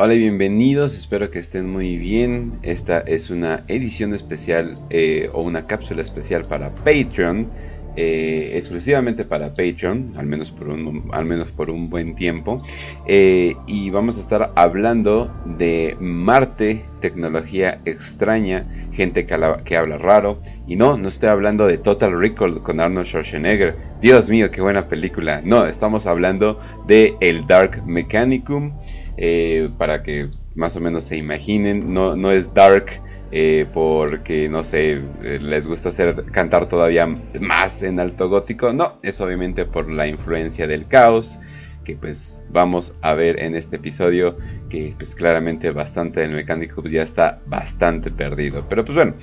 Hola y bienvenidos, espero que estén muy bien. Esta es una edición especial eh, o una cápsula especial para Patreon, eh, exclusivamente para Patreon, al menos por un, al menos por un buen tiempo. Eh, y vamos a estar hablando de Marte, tecnología extraña, gente que habla, que habla raro. Y no, no estoy hablando de Total Recall con Arnold Schwarzenegger. Dios mío, qué buena película. No, estamos hablando de El Dark Mechanicum. Eh, para que más o menos se imaginen. No, no es dark eh, porque, no sé, eh, les gusta hacer, cantar todavía más en alto gótico. No, es obviamente por la influencia del caos que pues vamos a ver en este episodio que pues claramente bastante del mecánico pues ya está bastante perdido. Pero pues bueno,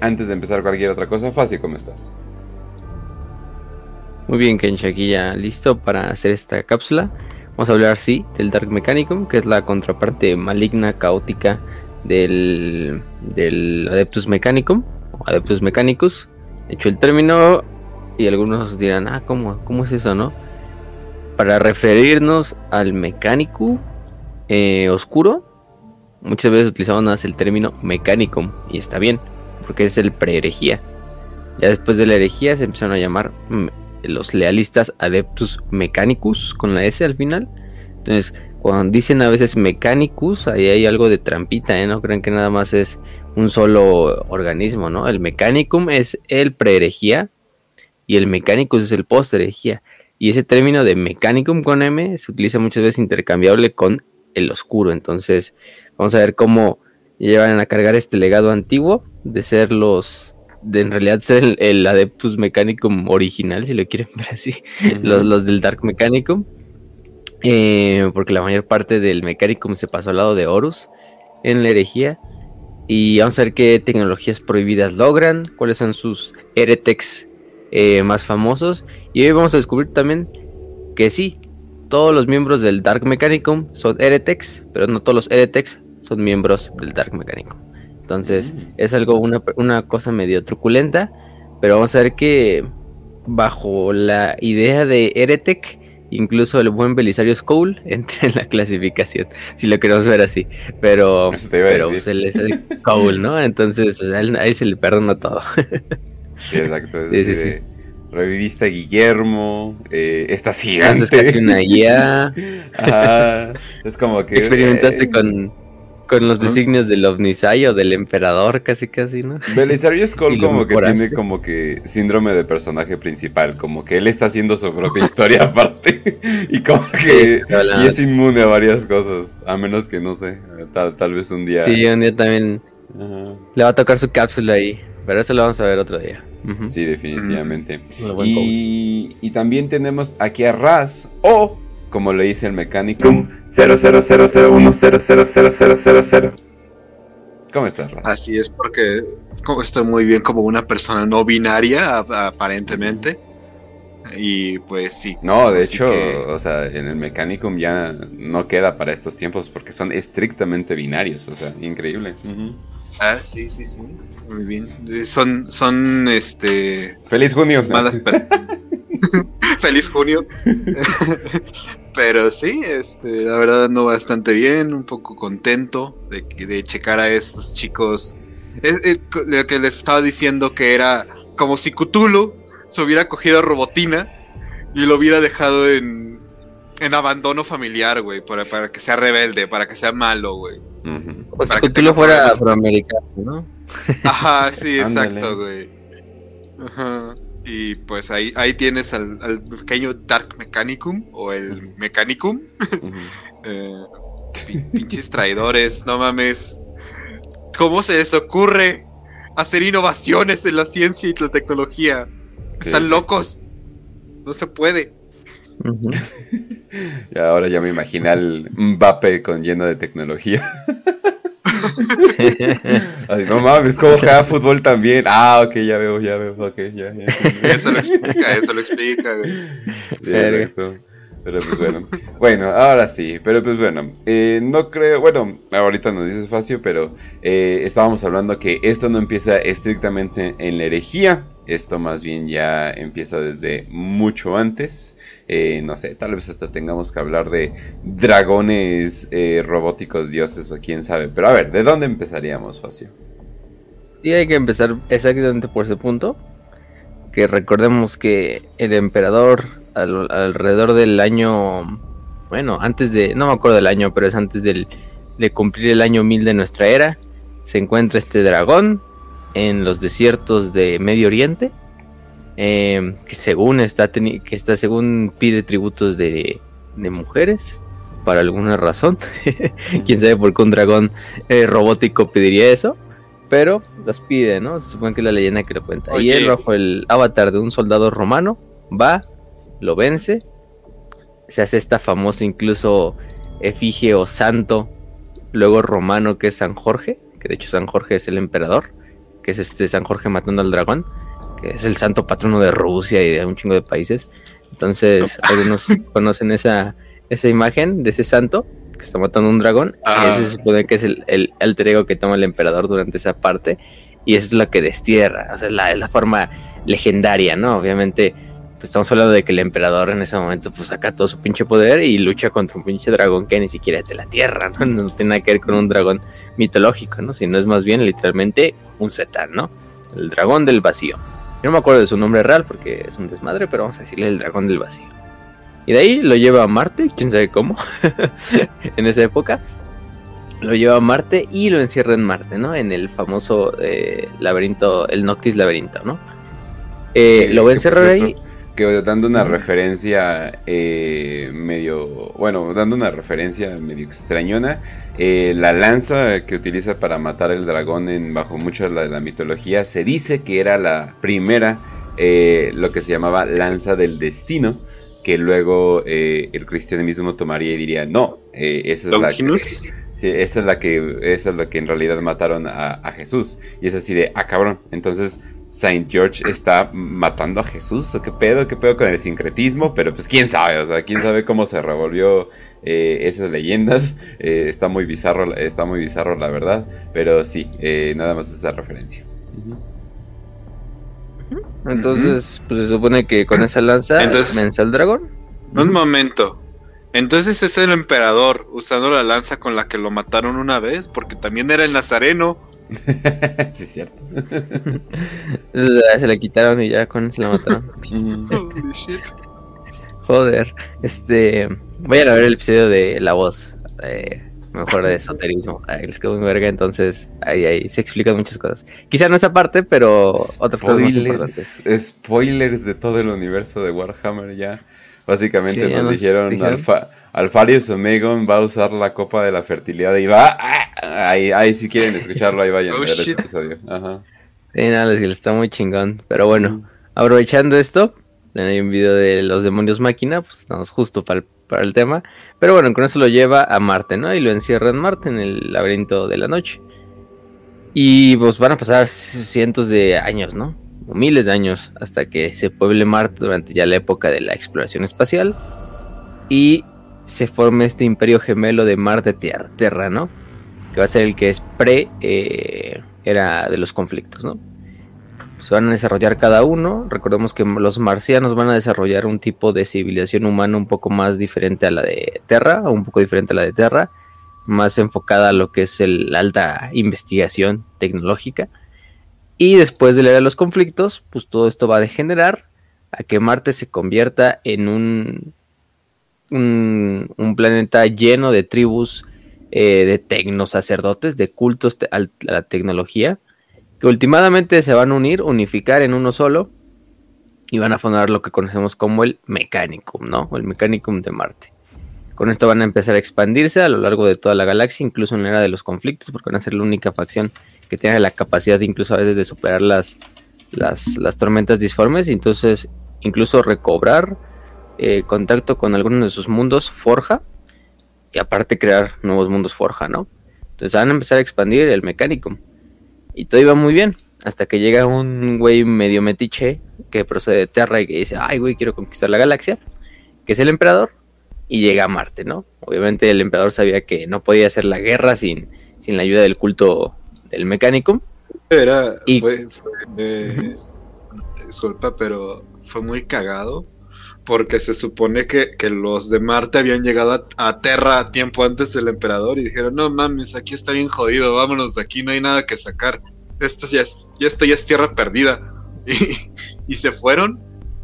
antes de empezar cualquier otra cosa, Fácil, ¿cómo estás? Muy bien, Kenshi, ya listo para hacer esta cápsula. Vamos a hablar, sí, del Dark Mechanicum, que es la contraparte maligna, caótica del, del Adeptus Mechanicum, o Adeptus Mechanicus. De hecho, el término, y algunos dirán, ah, ¿cómo, cómo es eso, no? Para referirnos al mecánico eh, oscuro, muchas veces utilizamos el término Mechanicum, y está bien, porque es el pre-herejía. Ya después de la herejía se empezaron a llamar los lealistas Adeptus Mechanicus con la S al final. Entonces, cuando dicen a veces Mechanicus, ahí hay algo de trampita, ¿eh? No creen que nada más es un solo organismo, ¿no? El Mechanicum es el pre-herejía y el Mechanicus es el post-herejía. Y ese término de Mechanicum con M se utiliza muchas veces intercambiable con el oscuro. Entonces, vamos a ver cómo llevan a cargar este legado antiguo de ser los de en realidad ser el, Adeptus Mechanicum original, si lo quieren ver así, los, del Dark Mechanicum. Eh, porque la mayor parte del Mechanicum se pasó al lado de Horus en la herejía. Y vamos a ver qué tecnologías prohibidas logran, cuáles son sus heretics eh, más famosos. Y hoy vamos a descubrir también que sí, todos los miembros del Dark Mechanicum son heretics, pero no todos los heretics son miembros del Dark Mechanicum. Entonces mm. es algo, una, cosa medio truculenta, pero vamos a ver que bajo la idea de Heretic, incluso el buen Belisario Skull entra en la clasificación, si lo queremos ver así. Pero, pero pues, él es el Cole, ¿no? Entonces ahí se le perdona todo. sí, exacto. reviviste a Guillermo, eh, estás gigante. Es casi una guía. es como que... Experimentaste eh, con con los designios del Ovnisai o del emperador, casi casi, ¿no? Belisario Skull como que tiene como que síndrome de personaje principal, como que él está haciendo su propia historia aparte y como que y es inmune a varias cosas, a menos que no sé, tal, vez un día. Sí, un día también le va a tocar su cápsula ahí, pero eso lo vamos a ver otro día. Sí, definitivamente. Y, y, también tenemos aquí a Raz o como le dice el mecánico, 00010000000. ¿Cómo estás, Raz? Así es, porque estoy muy bien como una persona no binaria, aparentemente. Y pues sí. No, de hecho, o sea, en el Mechanicum ya no queda para estos tiempos porque son estrictamente binarios, o sea, increíble. Ah, sí, sí, sí. Muy bien. Son, son, este. Feliz junio. Malas Feliz junio. Pero sí, este, la verdad no bastante bien, un poco contento de, de checar a estos chicos. lo que les estaba diciendo que era como si Cthulhu se hubiera cogido a Robotina y lo hubiera dejado en, en abandono familiar, güey, para, para, que sea rebelde, para que sea malo, güey. O sea, Cthulhu fuera afroamericano, ¿no? Ajá, sí, exacto, güey. Ajá. Y pues ahí, ahí tienes al, pequeño Dark Mechanicum o el Mechanicum. Eh, pinches traidores, no mames. ¿Cómo se les ocurre hacer innovaciones en la ciencia y la tecnología? Están locos. No se puede. y ahora ya me imaginé al Mbappe con lleno de tecnología. no mames, ¿cómo juega fútbol también? Ah, ok, ya veo, ya veo, ok, ya, ya. Eso lo explica, eso lo explica, Pero pues bueno, bueno, ahora sí, pero pues bueno, eh, no creo, bueno, ahorita nos dices fácil, pero eh, estábamos hablando que esto no empieza estrictamente en la herejía, esto más bien ya empieza desde mucho antes. Eh, no sé, tal vez hasta tengamos que hablar de dragones eh, robóticos dioses o quién sabe. Pero a ver, ¿de dónde empezaríamos, Facio? Sí, hay que empezar exactamente por ese punto. Que recordemos que el emperador alrededor del año, bueno, antes de, no me acuerdo del año, pero es antes del, de cumplir el año 1000 de nuestra era, se encuentra este dragón en los desiertos de Medio Oriente, eh, que según está, que está según pide tributos de, de mujeres para alguna razón. Quién sabe por qué un dragón eh, robótico pediría eso. Pero los pide, ¿no? Se supone que es la leyenda que lo cuenta. Y él, bajo el avatar de un soldado romano, va, lo vence. Se hace esta famosa incluso efigie o santo, luego romano, que es San Jorge. Que de hecho San Jorge es el emperador que es este San Jorge matando al dragón, que es el santo patrono de Rusia y de un chingo de países. Entonces, algunos conocen esa, esa imagen de ese santo que está matando un dragón. Y ah. ese se supone que es el, el alter ego que toma el emperador durante esa parte. Y esa es la que destierra. O sea, es la, la forma legendaria, ¿no? Obviamente, pues estamos hablando de que el emperador en ese momento pues saca todo su pinche poder y lucha contra un pinche dragón que ni siquiera es de la tierra, ¿no? No tiene nada que ver con un dragón mitológico, ¿no? Sino es más bien literalmente un Zetan, ¿no? El dragón del vacío. Yo no me acuerdo de su nombre real porque es un desmadre, pero vamos a decirle el dragón del vacío. Y de ahí lo lleva a Marte, quién sabe cómo, en esa época. Lo lleva a Marte y lo encierra en Marte, ¿no? En el famoso eh, laberinto, el Noctis laberinto, ¿no? Eh, lo va a encerrar ahí. Que dando una referencia eh, medio, bueno, dando una referencia medio extrañona, eh, la lanza que utiliza para matar el dragón en bajo mucha de la, mitología se dice que era la primera, eh, lo que se llamaba lanza del destino, que luego el cristianismo tomaría y diría, no, esa es la que, esa es la que esa es la que en realidad mataron a, a Jesús. Y es así de, ah cabrón, entonces Saint George está matando a Jesús o qué pedo, qué pedo con el sincretismo, pero pues quién sabe, o sea, quién sabe cómo se revolvió eh, esas leyendas, eh, está muy bizarro, está muy bizarro la verdad, pero sí, eh, nada más esa referencia. Entonces, pues se supone que con esa lanza Entonces, el dragón. Un momento. Entonces es el emperador usando la lanza con la que lo mataron una vez, porque también era el nazareno. sí, es cierto. se la quitaron y ya con se la mataron. Joder, este. Vayan a ver el episodio de La Voz. Eh, mejor de esoterismo. les quedó muy verga, entonces ahí, ahí se explican muchas cosas. Quizá no esa parte, pero otras cosas más importantes. Spoilers de todo el universo de Warhammer ya. Básicamente nos, dijeron Alfa, Alfarius Omegon va a usar la copa de la fertilidad y va. Ah, ahí, ahí si quieren escucharlo, ahí vayan a oh, ver ese episodio. Ajá. Sí, nada, les está muy chingón. Pero bueno, aprovechando esto, hay un video de los demonios máquina, pues estamos justo para el, tema. Pero bueno, con eso lo lleva a Marte, ¿no? Y lo encierra en Marte, en el laberinto de la noche. Y pues van a pasar cientos de años, ¿no? O miles de años hasta que se pueble Marte durante ya la época de la exploración espacial. Y se forme este imperio gemelo de Marte Tierra, Terra, ¿no? Que va a ser el que es pre eh, era de los conflictos, ¿no? Se van a desarrollar cada uno. Recordemos que los marcianos van a desarrollar un tipo de civilización humana un poco más diferente a la de Terra, un poco diferente a la de Terra, más enfocada a lo que es la alta investigación tecnológica. Y después de la era de los conflictos, pues todo esto va a degenerar a que Marte se convierta en un un, planeta lleno de tribus eh, de tecnosacerdotes, de cultos a la tecnología, que últimamente se van a unir, unificar en uno solo y van a fundar lo que conocemos como el Mechanicum, ¿no? El Mechanicum de Marte. Con esto van a empezar a expandirse a lo largo de toda la galaxia, incluso en la era de los conflictos, porque van a ser la única facción que tenga la capacidad incluso a veces de superar las, las, las tormentas disformes y entonces incluso recobrar eh, contacto con algunos de sus mundos Forja y aparte crear nuevos mundos Forja, ¿no? Entonces van a empezar a expandir el mecánico y todo iba muy bien hasta que llega un güey medio metiche que procede de Terra y que dice, ay güey, quiero conquistar la galaxia, que es el emperador y llega a Marte, ¿no? Obviamente el emperador sabía que no podía hacer la guerra sin, sin la ayuda del culto del mecánico. Era, fue, disculpa, pero fue muy cagado. Porque se supone que, los de Marte habían llegado a, Terra tiempo antes del emperador y dijeron, no mames, aquí está bien jodido, vámonos de aquí, no hay nada que sacar. Esto ya es, esto ya es tierra perdida. Y, se fueron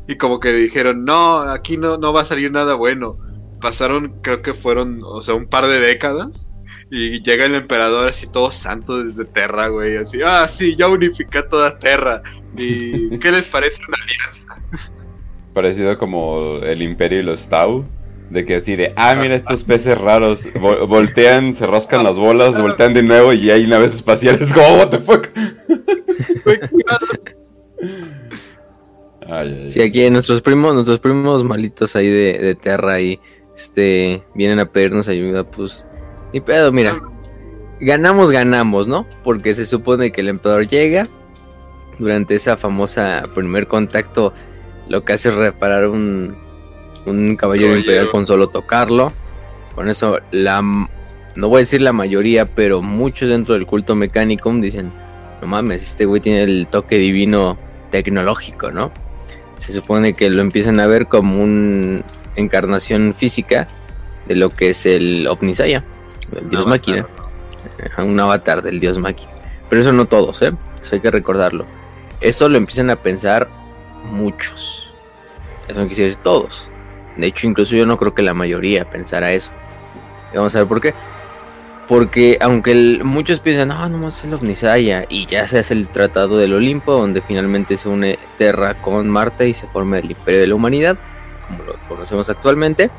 y como que dijeron, no, aquí no, no va a salir nada bueno. Pasaron, creo que fueron, o sea, un par de décadas y llega el emperador así todo santo desde Terra, güey. Así, ah, sí, ya unifica toda Terra. ¿Y qué les parece una alianza? Parecido como el imperio y los Tau. De que así de, ah, mira estos peces raros. voltean, se rascan las bolas, voltean de nuevo y hay naves espaciales. Como, what the fuck. Sí, aquí nuestros primos, nuestros primos malitos ahí de, de Terra y este vienen a pedirnos ayuda, pues ni pedo, mira. Ganamos, ganamos, ¿no? Porque se supone que el emperador llega. Durante esa famosa primer contacto, lo que hace es reparar un, un caballero imperial con solo tocarlo. Con eso, la no voy a decir la mayoría, pero muchos dentro del culto mecánico dicen: No mames, este güey tiene el toque divino tecnológico, ¿no? Se supone que lo empiezan a ver como una encarnación física de lo que es el Omnisaya el dios máquina. Un avatar del dios máquina. Pero eso no todos, ¿eh? Eso hay que recordarlo. Eso lo empiezan a pensar muchos. Eso no quisiera decir todos. De hecho, incluso yo no creo que la mayoría pensara eso. Y vamos a ver por qué. Porque aunque muchos piensan, no, no es el Omnisaya, y ya se hace el Tratado del Olimpo, donde finalmente se une Terra con Marte y se forma el Imperio de la Humanidad, como lo conocemos actualmente.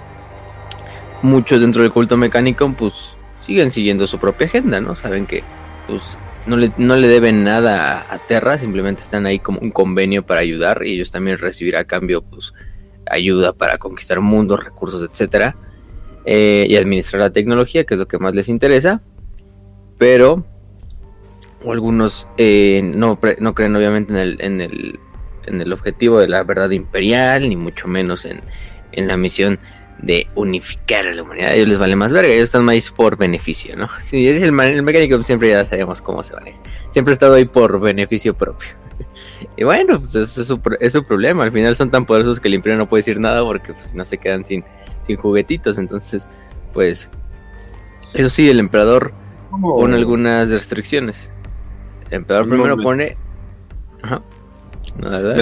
Muchos dentro del culto mecánico, pues siguen siguiendo su propia agenda, ¿no? Saben que pues no le, no le deben nada a, Terra, simplemente están ahí como un convenio para ayudar y ellos también recibirán a cambio pues ayuda para conquistar mundos, recursos, etcétera, eh, y administrar la tecnología, que es lo que más les interesa, pero algunos eh, no, no, creen obviamente en el, en, el, en el objetivo de la verdad imperial, ni mucho menos en, en la misión de unificar a la humanidad. A ellos les vale más verga, ellos están más por beneficio, ¿no? Si es el, mecánico, siempre ya sabemos cómo se vale. Siempre ha estado ahí por beneficio propio. y bueno, pues eso es su, es su, problema. Al final son tan poderosos que el imperio no puede decir nada porque pues, no se quedan sin, sin juguetitos. Entonces, pues, eso sí, el emperador pone algunas restricciones. El emperador primero pone... Ajá. ¿Me,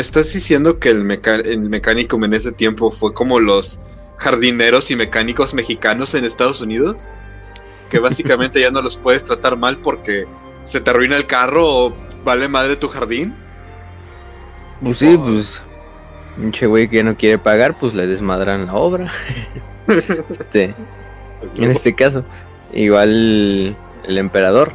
estás diciendo, que el, mecánico en ese tiempo fue como los jardineros y mecánicos mexicanos en Estados Unidos? Que básicamente ya no los puedes tratar mal porque se te arruina el carro o vale madre tu jardín. Pues sí, pues. Un che güey que no quiere pagar, pues le desmadran la obra. este, en este caso, igual el emperador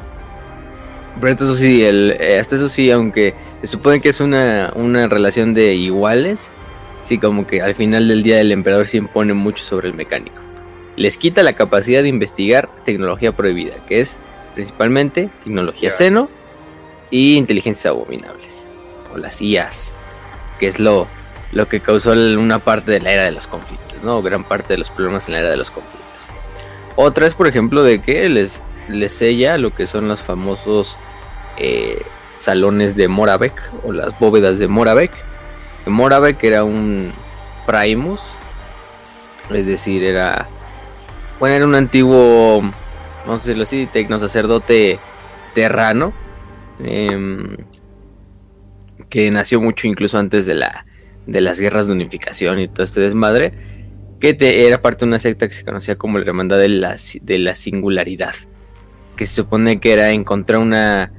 pero eso sí, el, hasta eso sí, aunque se supone que es una, una relación de iguales, sí, como que al final del día el emperador sí impone mucho sobre el mecánico. Les quita la capacidad de investigar tecnología prohibida, que es principalmente tecnología seno y inteligencias abominables, o las IAs, que es lo, lo que causó una parte de la era de los conflictos, ¿no? Gran parte de los problemas en la era de los conflictos. Otra es, por ejemplo, de que les, les sella lo que son los famosos eh, salones de Moravec o las bóvedas de Moravec. Moravec era un Primus, es decir, era, bueno, era un antiguo, vamos a decirlo así, tecno sacerdote terrano, em, que nació mucho incluso antes de, la, de las guerras de unificación y todo este desmadre que era parte de una secta que se conocía como la Hermandad de la, de la Singularidad, que se supone que era encontrar una,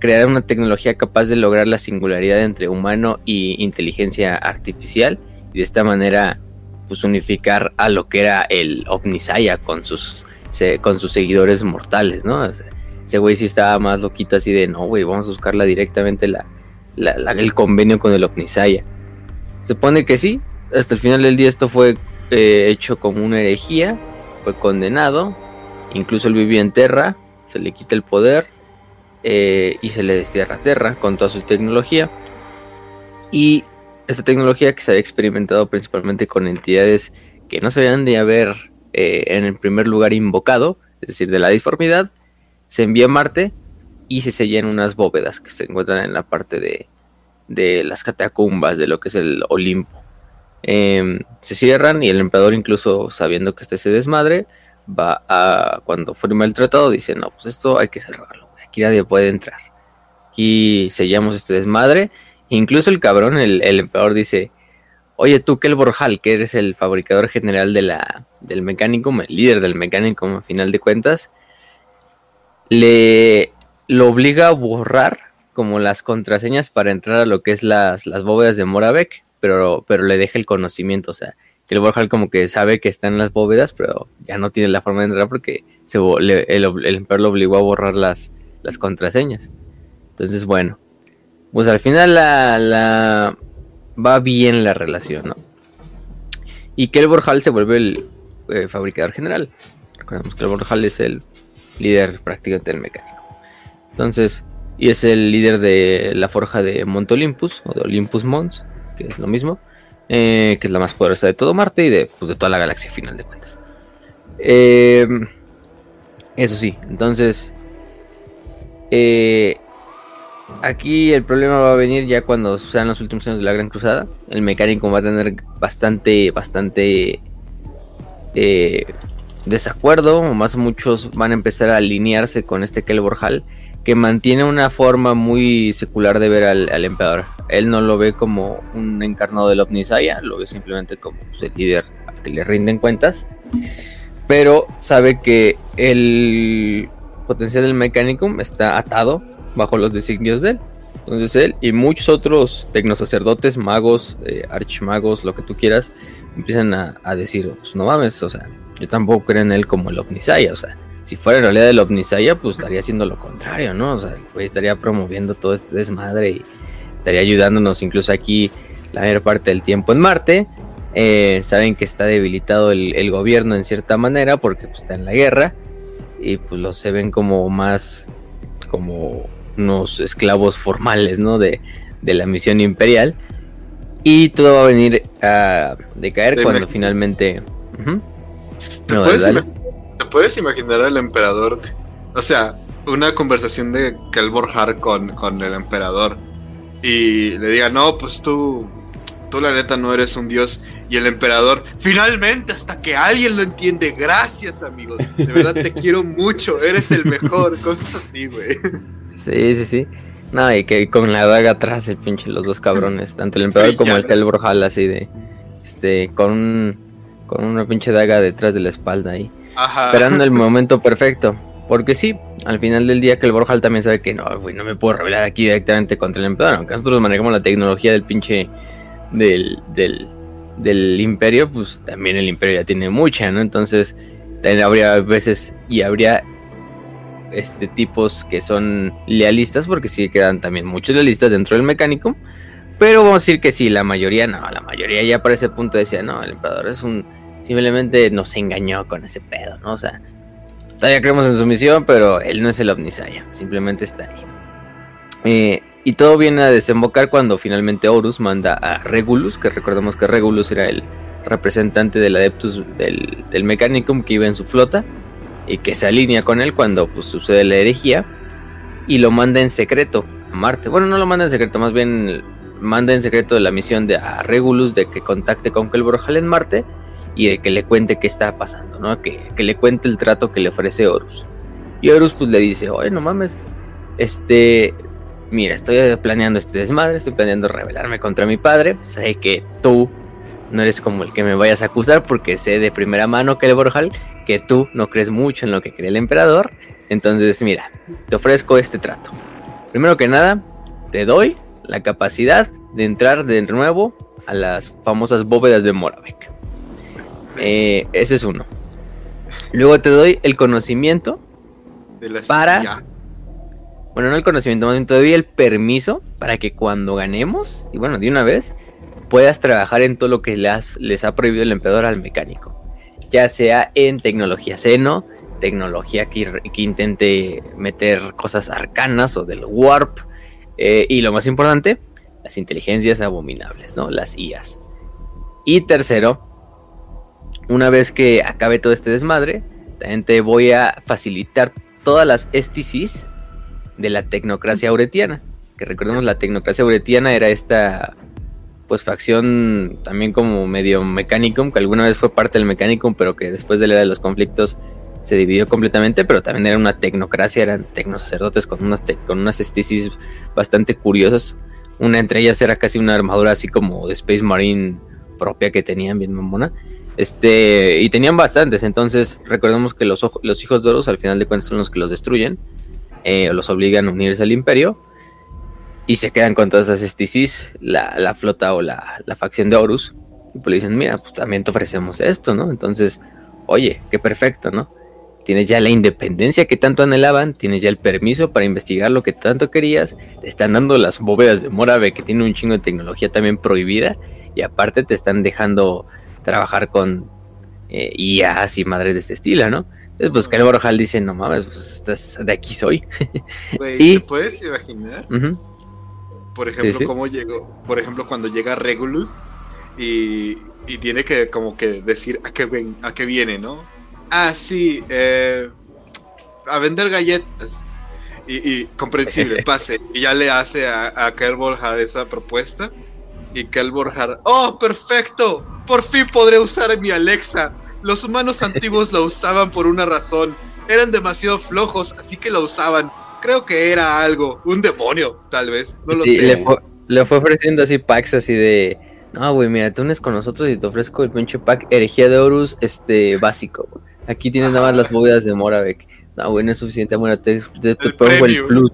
crear una tecnología capaz de lograr la singularidad entre humano y inteligencia artificial, y de esta manera pues unificar a lo que era el Omnisaya con sus, con sus seguidores mortales, ¿no? Ese güey sí estaba más loquito así de, no, güey, vamos a buscarla directamente la, el convenio con el Omnisaya. Se supone que sí, hasta el final del día esto fue eh, hecho como una herejía, fue condenado, incluso él vivía en Terra, se le quita el poder eh, y se le destierra a Terra con toda su tecnología. Y esta tecnología que se había experimentado principalmente con entidades que no se habían de haber eh, en el primer lugar invocado, es decir, de la disformidad, se envía a Marte y se sella en unas bóvedas que se encuentran en la parte de, de las catacumbas, de lo que es el Olimpo. Em, se cierran y el emperador incluso sabiendo que este se desmadre, va a, cuando firma el tratado, dice, no, pues esto hay que cerrarlo, aquí nadie puede entrar. Aquí sellamos este desmadre. Incluso el cabrón, el, emperador dice, oye tú, Kel Borjal, que eres el fabricador general de la, del mecánico, el líder del mecánico a final de cuentas, le lo obliga a borrar como las contraseñas para entrar a lo que es las, las bóvedas de Moravec, pero, pero le deja el conocimiento, o sea, que el como que sabe que está en las bóvedas, pero ya no tiene la forma de entrar porque se, el, el, emperador lo obligó a borrar las, las contraseñas. Entonces, bueno, pues al final la, la va bien la relación, ¿no? Y que el Borjal se vuelve el eh, fabricador general. Recordemos que el Borjal es el líder prácticamente del mecánico. Entonces, y es el líder de la forja de Mont Olympus, o de Olympus Mons, que es lo mismo, eh, que es la más poderosa de todo Marte y de, pues, de toda la galaxia, final de cuentas. Eh, eso sí, entonces, eh, aquí el problema va a venir ya cuando sean los últimos años de la Gran Cruzada. El mecánico va a tener bastante, bastante desacuerdo, o más muchos van a empezar a alinearse con este Kelborhal que mantiene una forma muy secular de ver al, emperador. Él no lo ve como un encarnado del Omnisaya, lo ve simplemente como pues, el líder al que le rinden cuentas. Pero sabe que el potencial del Mechanicum está atado bajo los designios de él. Entonces él y muchos otros tecnosacerdotes, magos, eh, archmagos, lo que tú quieras, empiezan a, a decir, pues no mames, o sea, yo tampoco creo en él como el Omnisaya, o sea, si fuera en realidad el Omnisaya, pues estaría haciendo lo contrario, ¿no? O sea, pues estaría promoviendo todo este desmadre y estaría ayudándonos incluso aquí la mayor parte del tiempo en Marte. Eh, saben que está debilitado el, gobierno en cierta manera porque pues, está en la guerra y pues los se ven como más como unos esclavos formales, ¿no? De, la misión imperial. Y todo va a venir a decaer cuando finalmente... ¿Te puedes imaginar al emperador? O sea, una conversación de Kelbor con, con el emperador y le diga, no, pues tú, tú la neta no eres un dios. Y el emperador, finalmente, hasta que alguien lo entiende, gracias amigo, de verdad te quiero mucho, eres el mejor, cosas así, güey. Sí, sí, sí. No, y que con la daga atrás, el pinche, los dos cabrones, tanto el emperador como el Kelbor así de, este, con, con una pinche daga detrás de la espalda ahí esperando el momento perfecto. Porque sí, al final del día que el Borjal también sabe que no, no me puedo revelar aquí directamente contra el emperador. Aunque nosotros manejamos la tecnología del pinche del, del, imperio, pues también el imperio ya tiene mucha, ¿no? Entonces, también habría veces y habría este tipos que son lealistas, porque sí quedan también muchos lealistas dentro del mecánico. Pero vamos a decir que sí, la mayoría no, la mayoría ya para ese punto decía, no, el emperador es un Simplemente nos engañó con ese pedo, ¿no? O sea, todavía creemos en su misión, pero él no es el Omnisaya, simplemente está ahí. Eh, y todo viene a desembocar cuando finalmente Horus manda a Regulus, que recordemos que Regulus era el representante del Adeptus del, del Mechanicum que iba en su flota y que se alinea con él cuando pues, sucede la herejía y lo manda en secreto a Marte. Bueno, no lo manda en secreto, más bien manda en secreto la misión de a Regulus de que contacte con Kelborjal en Marte y que le cuente qué está pasando, ¿no? Que, le cuente el trato que le ofrece Horus. Y Horus pues le dice, oye, no mames, este, mira, estoy planeando este desmadre, estoy planeando rebelarme contra mi padre, sé que tú no eres como el que me vayas a acusar porque sé de primera mano que el Borjal que tú no crees mucho en lo que cree el emperador, entonces mira, te ofrezco este trato. Primero que nada, te doy la capacidad de entrar de nuevo a las famosas bóvedas de Moravec. Eh, ese es uno. Luego te doy el conocimiento para... Bueno, no el conocimiento, más bien te doy el permiso para que cuando ganemos, y bueno, de una vez, puedas trabajar en todo lo que les, les ha prohibido el emperador al mecánico. Ya sea en tecnología seno, tecnología que, intente meter cosas arcanas o del warp, eh, y lo más importante, las inteligencias abominables, ¿no? Las IAs. Y tercero, una vez que acabe todo este desmadre, también te voy a facilitar todas las STCs de la tecnocracia auretiana. que recordemos la tecnocracia uretiana era esta pues facción también como medio Mechanicum, que alguna vez fue parte del Mechanicum, pero que después de la era de los conflictos se dividió completamente, pero también era una tecnocracia, eran tecnosacerdotes con unas, con unas estisis bastante curiosas. Una entre ellas era casi una armadura así como de Space Marine propia que tenían, bien mamona. Este, y tenían bastantes, entonces recordemos que los, los hijos de Horus al final de cuentas son los que los destruyen, eh, los obligan a unirse al imperio y se quedan con todas esas estisis, la, flota o la, facción de Horus. Y pues le dicen, mira, pues también te ofrecemos esto, ¿no? Entonces, oye, qué perfecto, ¿no? Tienes ya la independencia que tanto anhelaban, tienes ya el permiso para investigar lo que tanto querías, te están dando las bóvedas de Morave que tiene un chingo de tecnología también prohibida y aparte te están dejando trabajar con eh, IAs y madres de este estilo, ¿no? Entonces, pues Caleb dice, no mames, pues de aquí soy. y, ¿te puedes imaginar? Por ejemplo, cómo llegó, por ejemplo, cuando llega Regulus y, y, tiene que como que decir a qué, ven, a qué viene, ¿no? Ah, sí, eh, a vender galletas. Y, comprensible, pase. Y ya le hace a, a esa propuesta. Y Kelborjar, ¡oh, perfecto! Por fin podré usar mi Alexa. Los humanos antiguos la usaban por una razón. Eran demasiado flojos, así que la usaban creo que era algo, un demonio, tal vez, no lo sé. Le fue, ofreciendo así packs así de, no, güey, mira, te unes con nosotros y te ofrezco el pinche pack Herejía de Horus, este, básico. Aquí tienes nada más las bóvedas de Moravec. No, güey, no es suficiente, bueno, te, pongo el plus.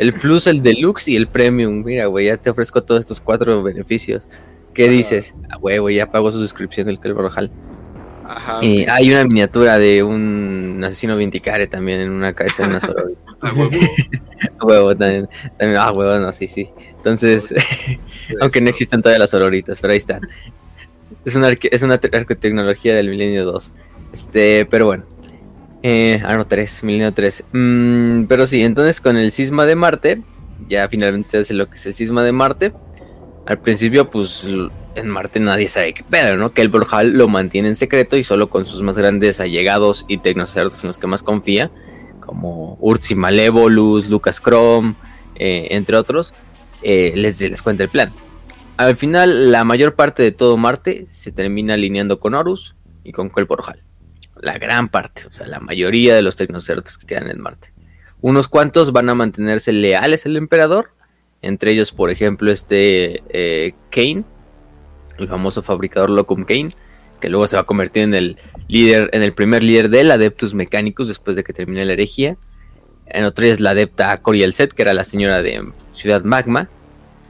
El plus, el deluxe y el premium. Mira, güey, ya te ofrezco todos estos cuatro beneficios. ¿Qué dices? Ah, güey, güey, ya pago su suscripción del Calvo Rojal y hay una miniatura de un asesino vinticare también en una cabeza de una sororita. A huevo. a huevo también, Ah, huevo, no, sí, sí. Entonces, aunque no existen todas las sororitas, pero ahí está. Es una, es una arquitecnología del milenio 2. Este, pero bueno. Eh, ah, no, 3, milenio 3. Mm, pero sí, entonces con el cisma de Marte, ya finalmente hace lo que es el cisma de Marte. Al principio, pues en Marte nadie sabe qué pedo, ¿no? Que el Borjal lo mantiene en secreto y solo con sus más grandes allegados y tecnocerdos en los que más confía, como Urzi Malevolus, Lucas Chrome, eh, entre otros, eh, les, les cuenta el plan. Al final, la mayor parte de todo Marte se termina alineando con Horus y con Kelborjal. La gran parte, o sea, la mayoría de los tecnocertos que quedan en Marte. Unos cuantos van a mantenerse leales al emperador, entre ellos, por ejemplo, este eh, Kane, el famoso fabricador Locum Kane, que luego se va a convertir en el líder, en el primer líder del Adeptus Mechanicus después de que termine la herejía. En otro es la adepta Coriel Set, que era la señora de Ciudad Magma,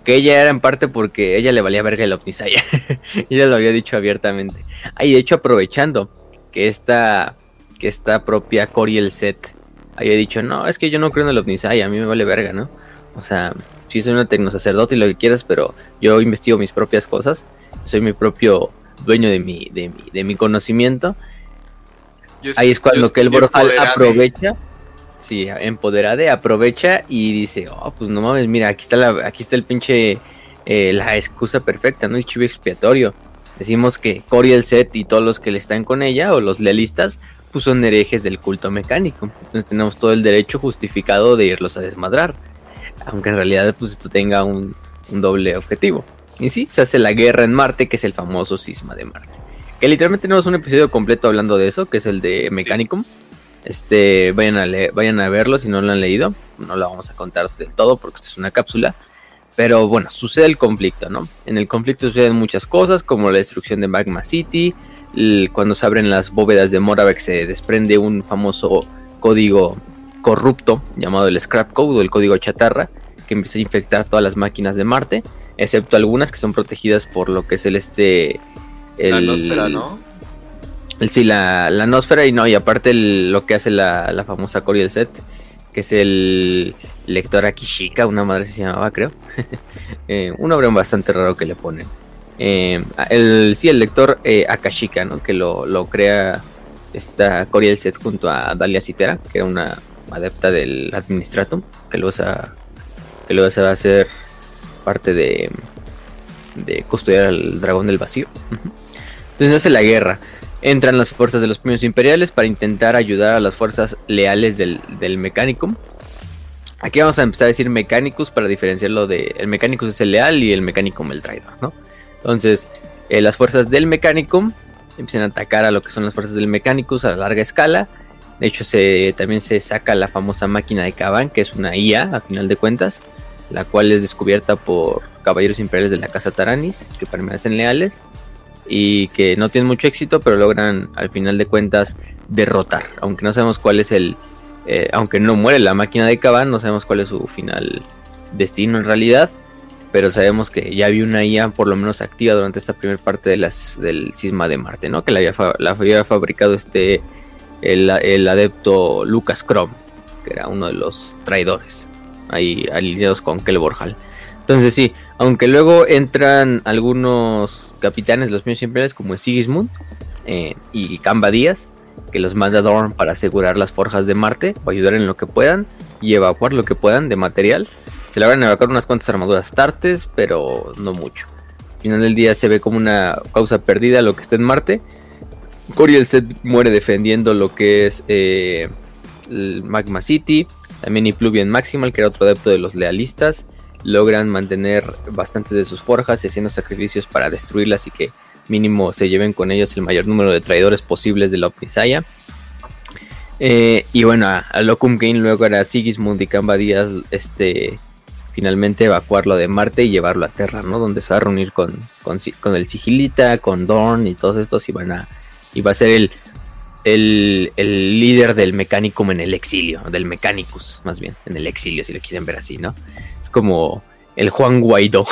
que ella era en parte porque ella le valía verga el Omnisaya. ella lo había dicho abiertamente. Ah, y de hecho aprovechando que esta, que esta propia Coriel Set había dicho, no, es que yo no creo en el Omnisaya, a mí me vale verga, ¿no? O sea, sí soy una tecnosacerdote y lo que quieras, pero yo investigo mis propias cosas soy mi propio dueño de mi, de mi, de mi conocimiento. Ahí es cuando que el Borjal aprovecha, sí, empoderade, aprovecha y dice, oh, pues no mames, mira, aquí está la, aquí está el pinche, eh, la excusa perfecta, ¿no? El chivo expiatorio. Decimos que Cory el Set y todos los que le están con ella, o los lealistas, pues son herejes del culto mecánico. Entonces tenemos todo el derecho justificado de irlos a desmadrar. Aunque en realidad, pues esto tenga un, un doble objetivo. Y sí, se hace la guerra en Marte, que es el famoso cisma de Marte. Que literalmente tenemos un episodio completo hablando de eso, que es el de Mechanicum. Este, vayan a, vayan a verlo si no lo han leído. No lo vamos a contar del todo porque esto es una cápsula. Pero bueno, sucede el conflicto, ¿no? En el conflicto suceden muchas cosas, como la destrucción de Magma City. cuando se abren las bóvedas de Moravec se desprende un famoso código corrupto llamado el Scrap Code o el código chatarra, que empieza a infectar todas las máquinas de Marte excepto algunas que son protegidas por lo que es el este... El, la nosfera, ¿no? El, sí, la, la nosfera y no, y aparte lo que hace la, la famosa Coriel Set, que es el lector Akishika, una madre se llamaba, creo. eh, un nombre bastante raro que le ponen. Eh, el, sí, el lector eh, Akashika, ¿no? Que lo, lo crea esta Coriel Set junto a Dalia Citera, que era una adepta del Administratum, que luego se, que luego se a hacer parte de, de custodiar al dragón del vacío. Entonces hace la guerra. Entran las fuerzas de los premios imperiales para intentar ayudar a las fuerzas leales del, del Mechanicum. Aquí vamos a empezar a decir Mechanicus para diferenciarlo de. El Mechanicus es el leal y el Mechanicum el traidor, ¿no? Entonces, eh, las fuerzas del Mechanicum empiezan a atacar a lo que son las fuerzas del Mechanicus a larga escala. De hecho, se, también se saca la famosa máquina de Kaban, que es una IA a final de cuentas, la cual es descubierta por caballeros imperiales de la casa Taranis, que permanecen leales y que no tienen mucho éxito, pero logran al final de cuentas derrotar, aunque no sabemos cuál es el, eh, aunque no muere la máquina de Kaban, no sabemos cuál es su final destino en realidad, pero sabemos que ya había una IA por lo menos activa durante esta primera parte del cisma de Marte, ¿no? Que la había, la había fabricado este el, adepto Lucas Crom, que era uno de los traidores, ahí alineados con Kelborhal. Entonces sí, aunque luego entran algunos capitanes los primeros imperiales como Sigismund eh, y Camba Díaz, que los manda Dorn para asegurar las forjas de Marte o ayudar en lo que puedan y evacuar lo que puedan de material. Se logran evacuar unas cuantas armaduras tartes, pero no mucho. Al final del día se ve como una causa perdida lo que está en Marte Coriel Set muere defendiendo lo que es eh, el Magma City. También Impluvian Maximal, que era otro adepto de los lealistas. Logran mantener bastantes de sus forjas y haciendo sacrificios para destruirlas y que mínimo se lleven con ellos el mayor número de traidores posibles de la Omnisaya. Eh, y bueno, a, Locum Gain luego era Sigismund y Camba Díaz este, finalmente evacuarlo de Marte y llevarlo a Terra, ¿no? Donde se va a reunir con, con, el Sigilita, con Dorn y todos estos y van a y va a ser el, el, líder del Mechanicum en el exilio, del Mechanicus, más bien, en el exilio, si lo quieren ver así, ¿no? Como el Juan Guaidó,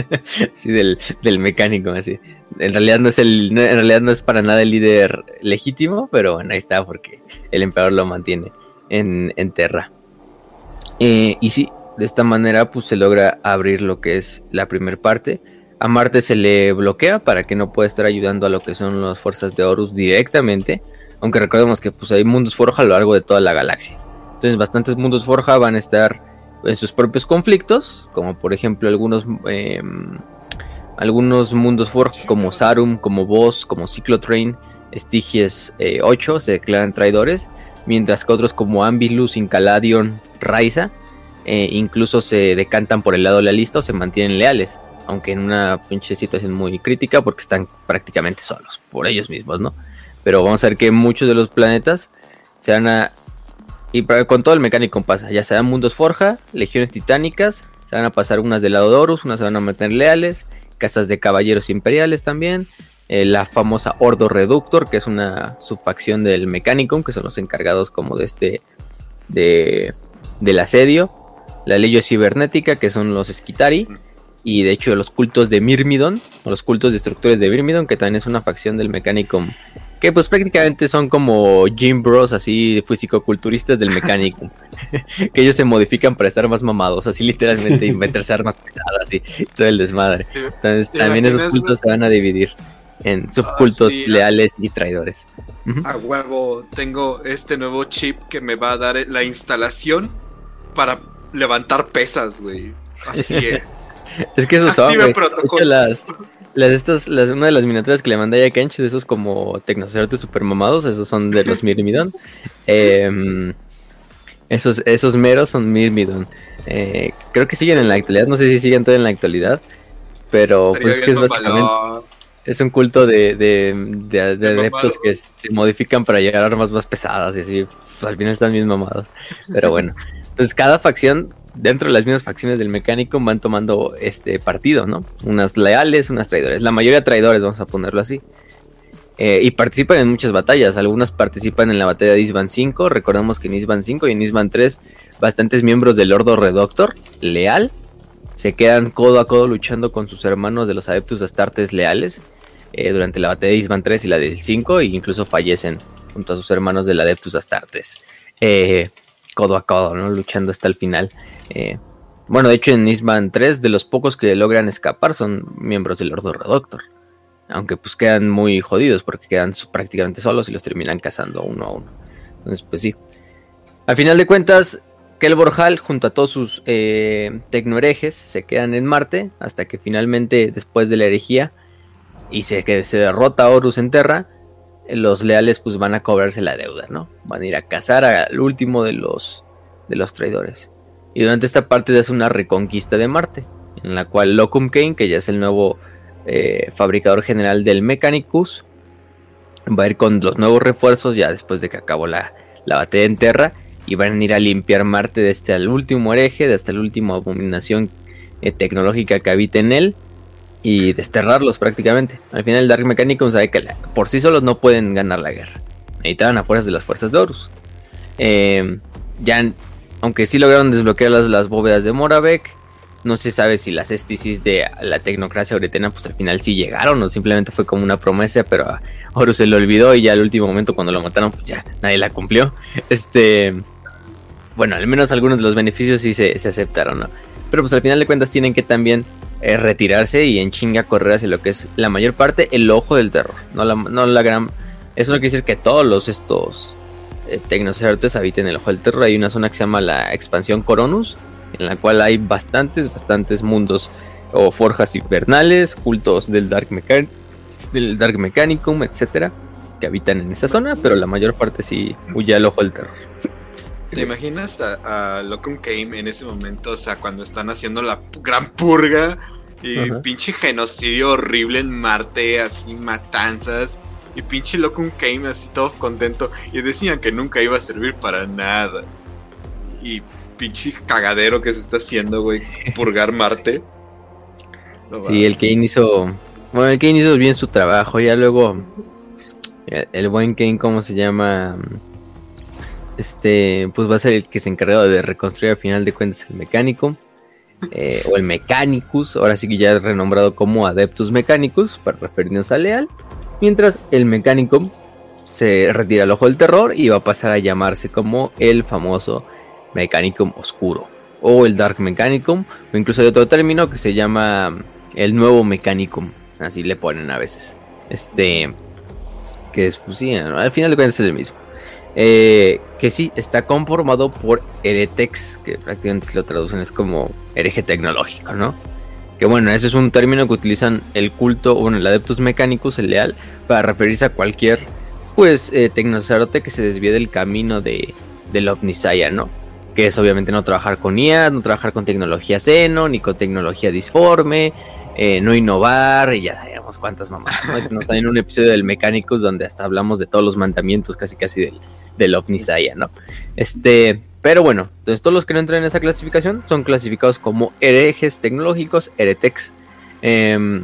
sí, del, del Mechanicum, así. En realidad no es el, en realidad no es para nada el líder legítimo, pero bueno, ahí está, porque el emperador lo mantiene en, en Terra. Eh, y sí, de esta manera, pues se logra abrir lo que es la primera parte a Marte se le bloquea para que no pueda estar ayudando a lo que son las fuerzas de Horus directamente. Aunque recordemos que pues, hay mundos Forja a lo largo de toda la galaxia. Entonces bastantes mundos Forja van a estar en sus propios conflictos. Como por ejemplo algunos, em, algunos mundos Forja como Sarum, como Boss, como Cyclotrain, Stygies 8 eh, se declaran traidores. Mientras que otros como Ambilus, Incaladion, Raiza eh, incluso se decantan por el lado lealista o se mantienen leales aunque en una pinche situación muy crítica porque están prácticamente solos por ellos mismos, ¿no? Pero vamos a ver que muchos de los planetas se van a... Y con todo el mecánico pasa, ya sean mundos forja, legiones titánicas, se van a pasar unas del lado de Horus, unas se van a meter leales, casas de caballeros imperiales también, eh, la famosa Ordo Reductor, que es una subfacción del Mechanicum, que son los encargados como de este, de, del asedio, la ley cibernética, que son los Skitari, y de hecho los cultos de Mirmidon, o los cultos destructores de Mirmidon, que también es una facción del Mechanicum, que pues prácticamente son como Jim Bros, así físico-culturistas del Mechanicum, que ellos se modifican para estar más mamados, así literalmente, inventarse armas pesadas y todo el desmadre. Entonces también esos cultos se van a dividir en subcultos ah, leales y traidores. A huevo, tengo este nuevo chip que me va a dar la instalación para levantar pesas, güey. Así es. Es que esos son, las, las, estas, las, una de las miniaturas que le mandé a Kench, de esos como tecnocertes super mamados, esos son de los Mirmidon. Em, esos, esos meros son Mirmidon. Eh, creo que siguen en la actualidad, no sé si siguen todavía en la actualidad, pero pues es que es básicamente... Es un culto de, de, de, adeptos que se modifican para llegar a armas más pesadas y así, pues, al final están bien mamados. Pero bueno, entonces cada facción dentro de las mismas facciones del mecánico van tomando este partido, ¿no? Unas leales, unas traidores. La mayoría traidores, vamos a ponerlo así. Eh, y participan en muchas batallas. Algunas participan en la batalla de Isban 5. Recordamos que en Isban 5 y en Isban 3, bastantes miembros del Ordo Redoctor, leal, se quedan codo a codo luchando con sus hermanos de los Adeptus Astartes leales eh, durante la batalla de Isban 3 y la del 5, e incluso fallecen junto a sus hermanos del Adeptus Astartes. Eh, codo a codo, ¿no? Luchando hasta el final. Eh, bueno, de hecho en Nisman 3 de los pocos que logran escapar son miembros del Ordo Redoctor. Aunque pues quedan muy jodidos porque quedan prácticamente solos y los terminan cazando uno a uno. Entonces pues sí. Al final de cuentas, Kelborhal junto a todos sus eh, tecnoherejes se quedan en Marte hasta que finalmente después de la herejía y se, que se derrota Horus en Terra, los leales pues van a cobrarse la deuda, ¿no? Van a ir a cazar al último de los, de los traidores. Y durante esta parte hace una reconquista de Marte, en la cual Locum Kane, que ya es el nuevo eh, fabricador general del Mechanicus, va a ir con los nuevos refuerzos ya después de que acabó la, la batalla en Terra y van a ir a limpiar Marte desde este el último hereje, desde la última abominación eh, tecnológica que habita en él y desterrarlos prácticamente. Al final Dark Mechanicum sabe que por sí solos no pueden ganar la guerra. Necesitaban a fuerzas de las fuerzas de Horus. Eh, ya, aunque sí lograron desbloquear las, las bóvedas de Moravec, no se sabe si las estisis de la tecnocracia oretena pues al final sí llegaron o simplemente fue como una promesa, pero a Horus se lo olvidó y ya al último momento cuando lo mataron pues ya nadie la cumplió. Este, bueno, al menos algunos de los beneficios sí se, aceptaron, ¿no? Pero pues al final de cuentas tienen que también retirarse y en chinga correr hacia lo que es la mayor parte el ojo del terror, no la, no la gran... Eso no quiere decir que todos los estos eh, tecnocertes habiten el ojo del terror, hay una zona que se llama la expansión Coronus, en la cual hay bastantes, bastantes mundos o forjas infernales, cultos del Dark, del Dark Mechanicum, etcétera, que habitan en esa zona, pero la mayor parte sí huye al ojo del terror. ¿Te imaginas a, Locum Came en ese momento? O sea, cuando están haciendo la gran purga y pinche genocidio horrible en Marte, así matanzas. Y pinche Locum Came así todo contento. Y decían que nunca iba a servir para nada. Y pinche cagadero que se está haciendo, güey. Purgar Marte. sí, el Kane hizo. Bueno, el Kane hizo bien su trabajo. Ya luego. El, buen Kane, ¿cómo se llama? Este, pues va a ser el que se encargado de reconstruir al final de cuentas el mecánico. Eh, o el Mechanicus, ahora sí que ya es renombrado como Adeptus Mechanicus, para referirnos a Leal. Mientras el Mechanicum se retira al ojo del terror y va a pasar a llamarse como el famoso Mechanicum Oscuro o el Dark Mechanicum o incluso hay otro término que se llama el nuevo Mechanicum, así le ponen a veces. Este que es pues sí, al final de cuentas es el mismo. Eh, que sí, está conformado por Heretex, que prácticamente si lo traducen es como hereje tecnológico, ¿no? Que bueno, ese es un término que utilizan el culto, bueno, el Adeptus Mechanicus, el leal, para referirse a cualquier, pues, eh, que se desvíe del camino de, del Omnisaya, ¿no? que es obviamente no trabajar con IA, no trabajar con tecnología seno, ni con tecnología disforme, eh, no innovar, y ya sabemos cuántas mamás. ¿no? Nos en un episodio del Mecánicos donde hasta hablamos de todos los mandamientos casi casi del, del ¿no? Este, pero bueno, entonces todos los que no entran en esa clasificación son clasificados como herejes tecnológicos, heretex. Eh,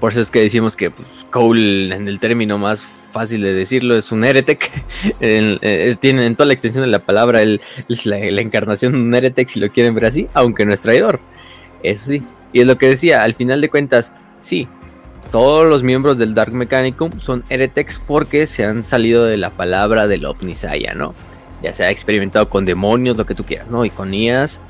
por eso es que decimos que pues, Cole en el término más fácil de decirlo, es un heretic. Eh, tiene en toda la extensión de la palabra, es la, encarnación de un heretic, si lo quieren ver así, aunque no es traidor. Eso sí. Y es lo que decía, al final de cuentas, sí, todos los miembros del Dark Mechanicum son heretics porque se han salido de la palabra del Omnisaya, ¿no? Ya se ha experimentado con demonios, lo que tú quieras, ¿no? Y con IAS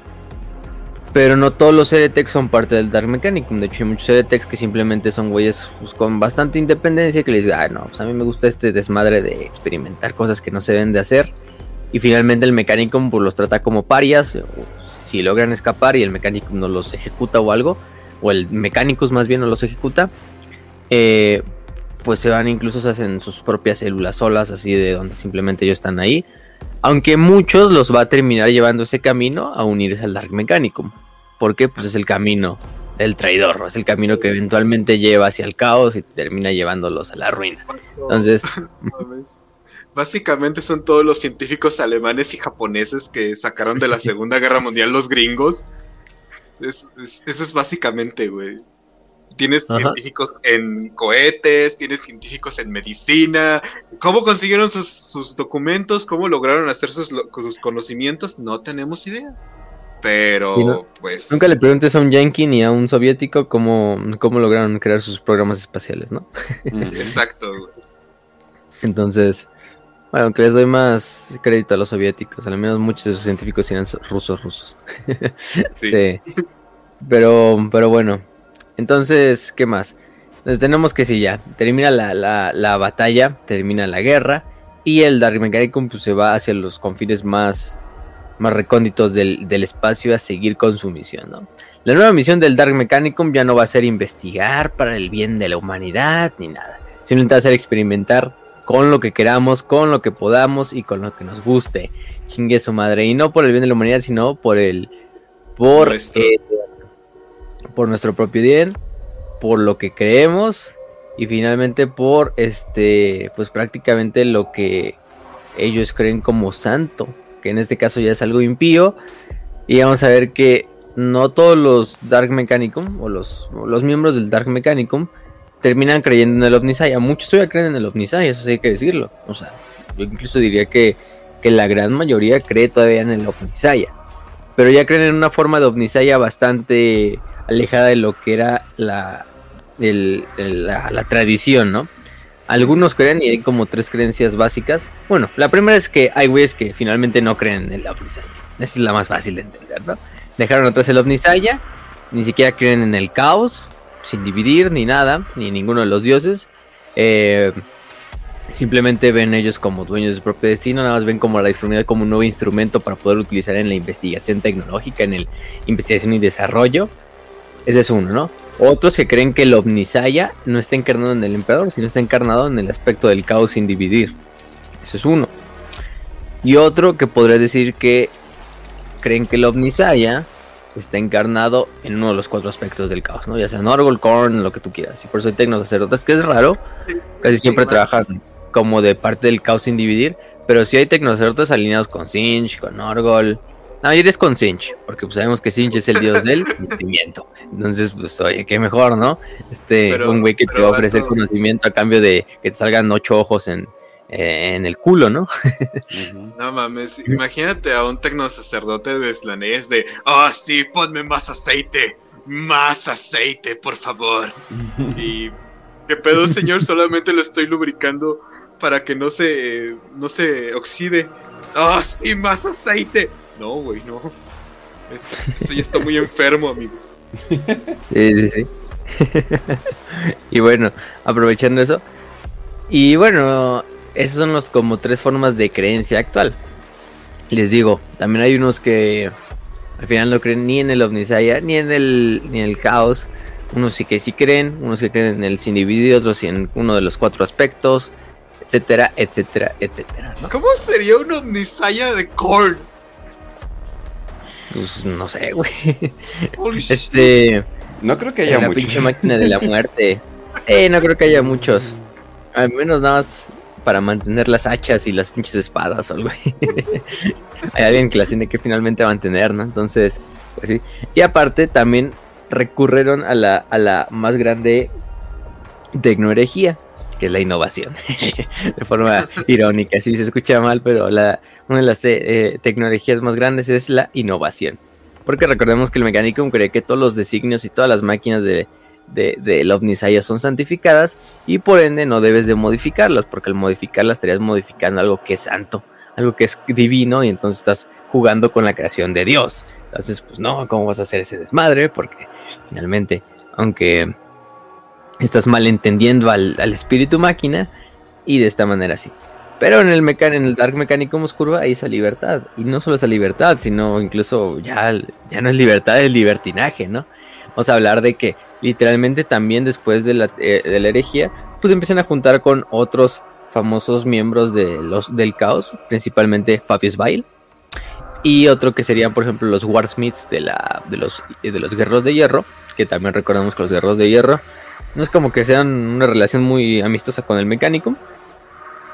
pero no todos los EDTEX son parte del Dark Mechanicum. De hecho, hay muchos EDTEX que simplemente son güeyes pues, con bastante independencia que les digan, ah, no, pues a mí me gusta este desmadre de experimentar cosas que no se deben de hacer. Y finalmente el Mechanicum pues, los trata como parias. si logran escapar y el Mechanicum no los ejecuta o algo, o el Mechanicus más bien no los ejecuta, eh, pues se van incluso se hacen sus propias células solas, así de donde simplemente ellos están ahí. Aunque muchos los va a terminar llevando ese camino a unirse al Dark Mechanicum. Porque pues es el camino del traidor, es el camino que eventualmente lleva hacia el caos y termina llevándolos a la ruina. Entonces, básicamente son todos los científicos alemanes y japoneses que sacaron de la Segunda Guerra Mundial los gringos. eso es básicamente, güey. Tienes científicos en cohetes, tienes científicos en medicina. ¿Cómo consiguieron sus, documentos? ¿Cómo lograron hacer sus, sus conocimientos? No tenemos idea. Pero, pues. Nunca le preguntes a un yankee ni a un soviético cómo, cómo lograron crear sus programas espaciales, ¿no? Exacto. Entonces, bueno, aunque les doy más crédito a los soviéticos, al menos muchos de sus científicos eran rusos, rusos. sí. Este, pero, pero bueno. Entonces, ¿qué más? Entonces tenemos que sí, ya. Termina la, la, la batalla, termina la guerra. Y el Dark Mechanicum pues, se va hacia los confines más más recónditos del, espacio a seguir con su misión. ¿no? La nueva misión del Dark Mechanicum ya no va a ser investigar para el bien de la humanidad ni nada. Simplemente va a ser experimentar con lo que queramos, con lo que podamos y con lo que nos guste. Chingue su madre. Y no por el bien de la humanidad, sino por el. Por, eh, por nuestro propio bien, por lo que creemos y finalmente por este, pues prácticamente lo que ellos creen como santo, que en este caso ya es algo impío. Y vamos a ver que no todos los Dark Mechanicum o los, los miembros del Dark Mechanicum terminan creyendo en el Omnisaya. Muchos todavía creen en el Omnisaya, eso sí hay que decirlo. O sea, yo incluso diría que, que la gran mayoría cree todavía en el Omnisaya. Pero ya creen en una forma de Omnisaya bastante alejada de lo que era la, la, tradición, ¿no? Algunos creen y hay como tres creencias básicas. Bueno, la primera es que hay güeyes que finalmente no creen en el Omnisaya. Esa es la más fácil de entender, ¿no? Dejaron atrás el Omnisaya, ni siquiera creen en el caos, sin dividir ni nada, ni ninguno de los dioses. Eh, simplemente ven ellos como dueños de su propio destino, nada más ven como la disponibilidad como un nuevo instrumento para poder utilizar en la investigación tecnológica, en el investigación y desarrollo. Ese es uno, ¿no? Otros que creen que el Omnisaya no está encarnado en el emperador, sino está encarnado en el aspecto del caos sin dividir. Eso es uno. Y otro que podría decir que creen que el Omnisaya está encarnado en uno de los cuatro aspectos del caos, ¿no? Ya sea Norgol, Korn, lo que tú quieras. Y por eso hay tecnosacerdotes, que es raro. Casi siempre trabajan como de parte del caos sin dividir. Pero sí hay tecnosacerdotes alineados con Sinch, con Norgol. No, eres con Sinch, porque pues sabemos que Sinch es el dios del conocimiento. Entonces, pues, oye, qué mejor, ¿no? Este, un güey que te va a ofrecer conocimiento a cambio de que te salgan ocho ojos en, en el culo, ¿no? no mames, imagínate a un tecno sacerdote de Slanees de, ah, oh, sí, ponme más aceite, más aceite, por favor. y, ¿qué pedo, señor? Solamente lo estoy lubricando para que no se, no se oxide. Ah, oh, sí, más aceite. No, güey, no. Eso, ya está muy enfermo, amigo. Sí, sí, sí. y bueno, aprovechando eso. Y bueno, esas son los como tres formas de creencia actual. Les digo, también hay unos que al final no creen ni en el Omnisaya ni en el ni en el caos. Unos sí que sí creen, unos que creen en el sin dividir, otros en uno de los cuatro aspectos, etcétera, etcétera, etcétera. ¿Cómo sería un Omnisaya de Korn? Pues no sé, güey. este. No creo que haya muchos. pinche máquina de la muerte. eh, no creo que haya muchos. Al menos nada más para mantener las hachas y las pinches espadas o algo. Hay alguien que las tiene que finalmente mantener, ¿no? Entonces, pues sí. Y aparte también recurrieron a la, a la más grande tecnoherejía, que es la innovación. de forma irónica, sí se escucha mal, pero la, una de las eh, tecnologías más grandes es la innovación. Porque recordemos que el Mechanicum cree que todos los designios y todas las máquinas de, de, de la Omnisaya son santificadas y por ende no debes de modificarlas, porque al modificarlas estarías modificando algo que es santo, algo que es divino y entonces estás jugando con la creación de Dios. Entonces, pues no, ¿cómo vas a hacer ese desmadre? Porque finalmente, aunque estás malentendiendo al, al espíritu máquina y de esta manera sí. Pero en el, en el Dark Mecánico Oscuro hay esa libertad. Y no solo esa libertad, sino incluso ya, ya no es libertad, es libertinaje, ¿no? Vamos a hablar de que literalmente también después de la, eh, de la herejía, pues empiezan a juntar con otros famosos miembros de los, del caos, principalmente Fabius Bail. Y otro que serían, por ejemplo, los Warsmiths de, la, de, los, de los Guerreros de Hierro, que también recordamos que los Guerreros de Hierro no es como que sean una relación muy amistosa con el mecánico,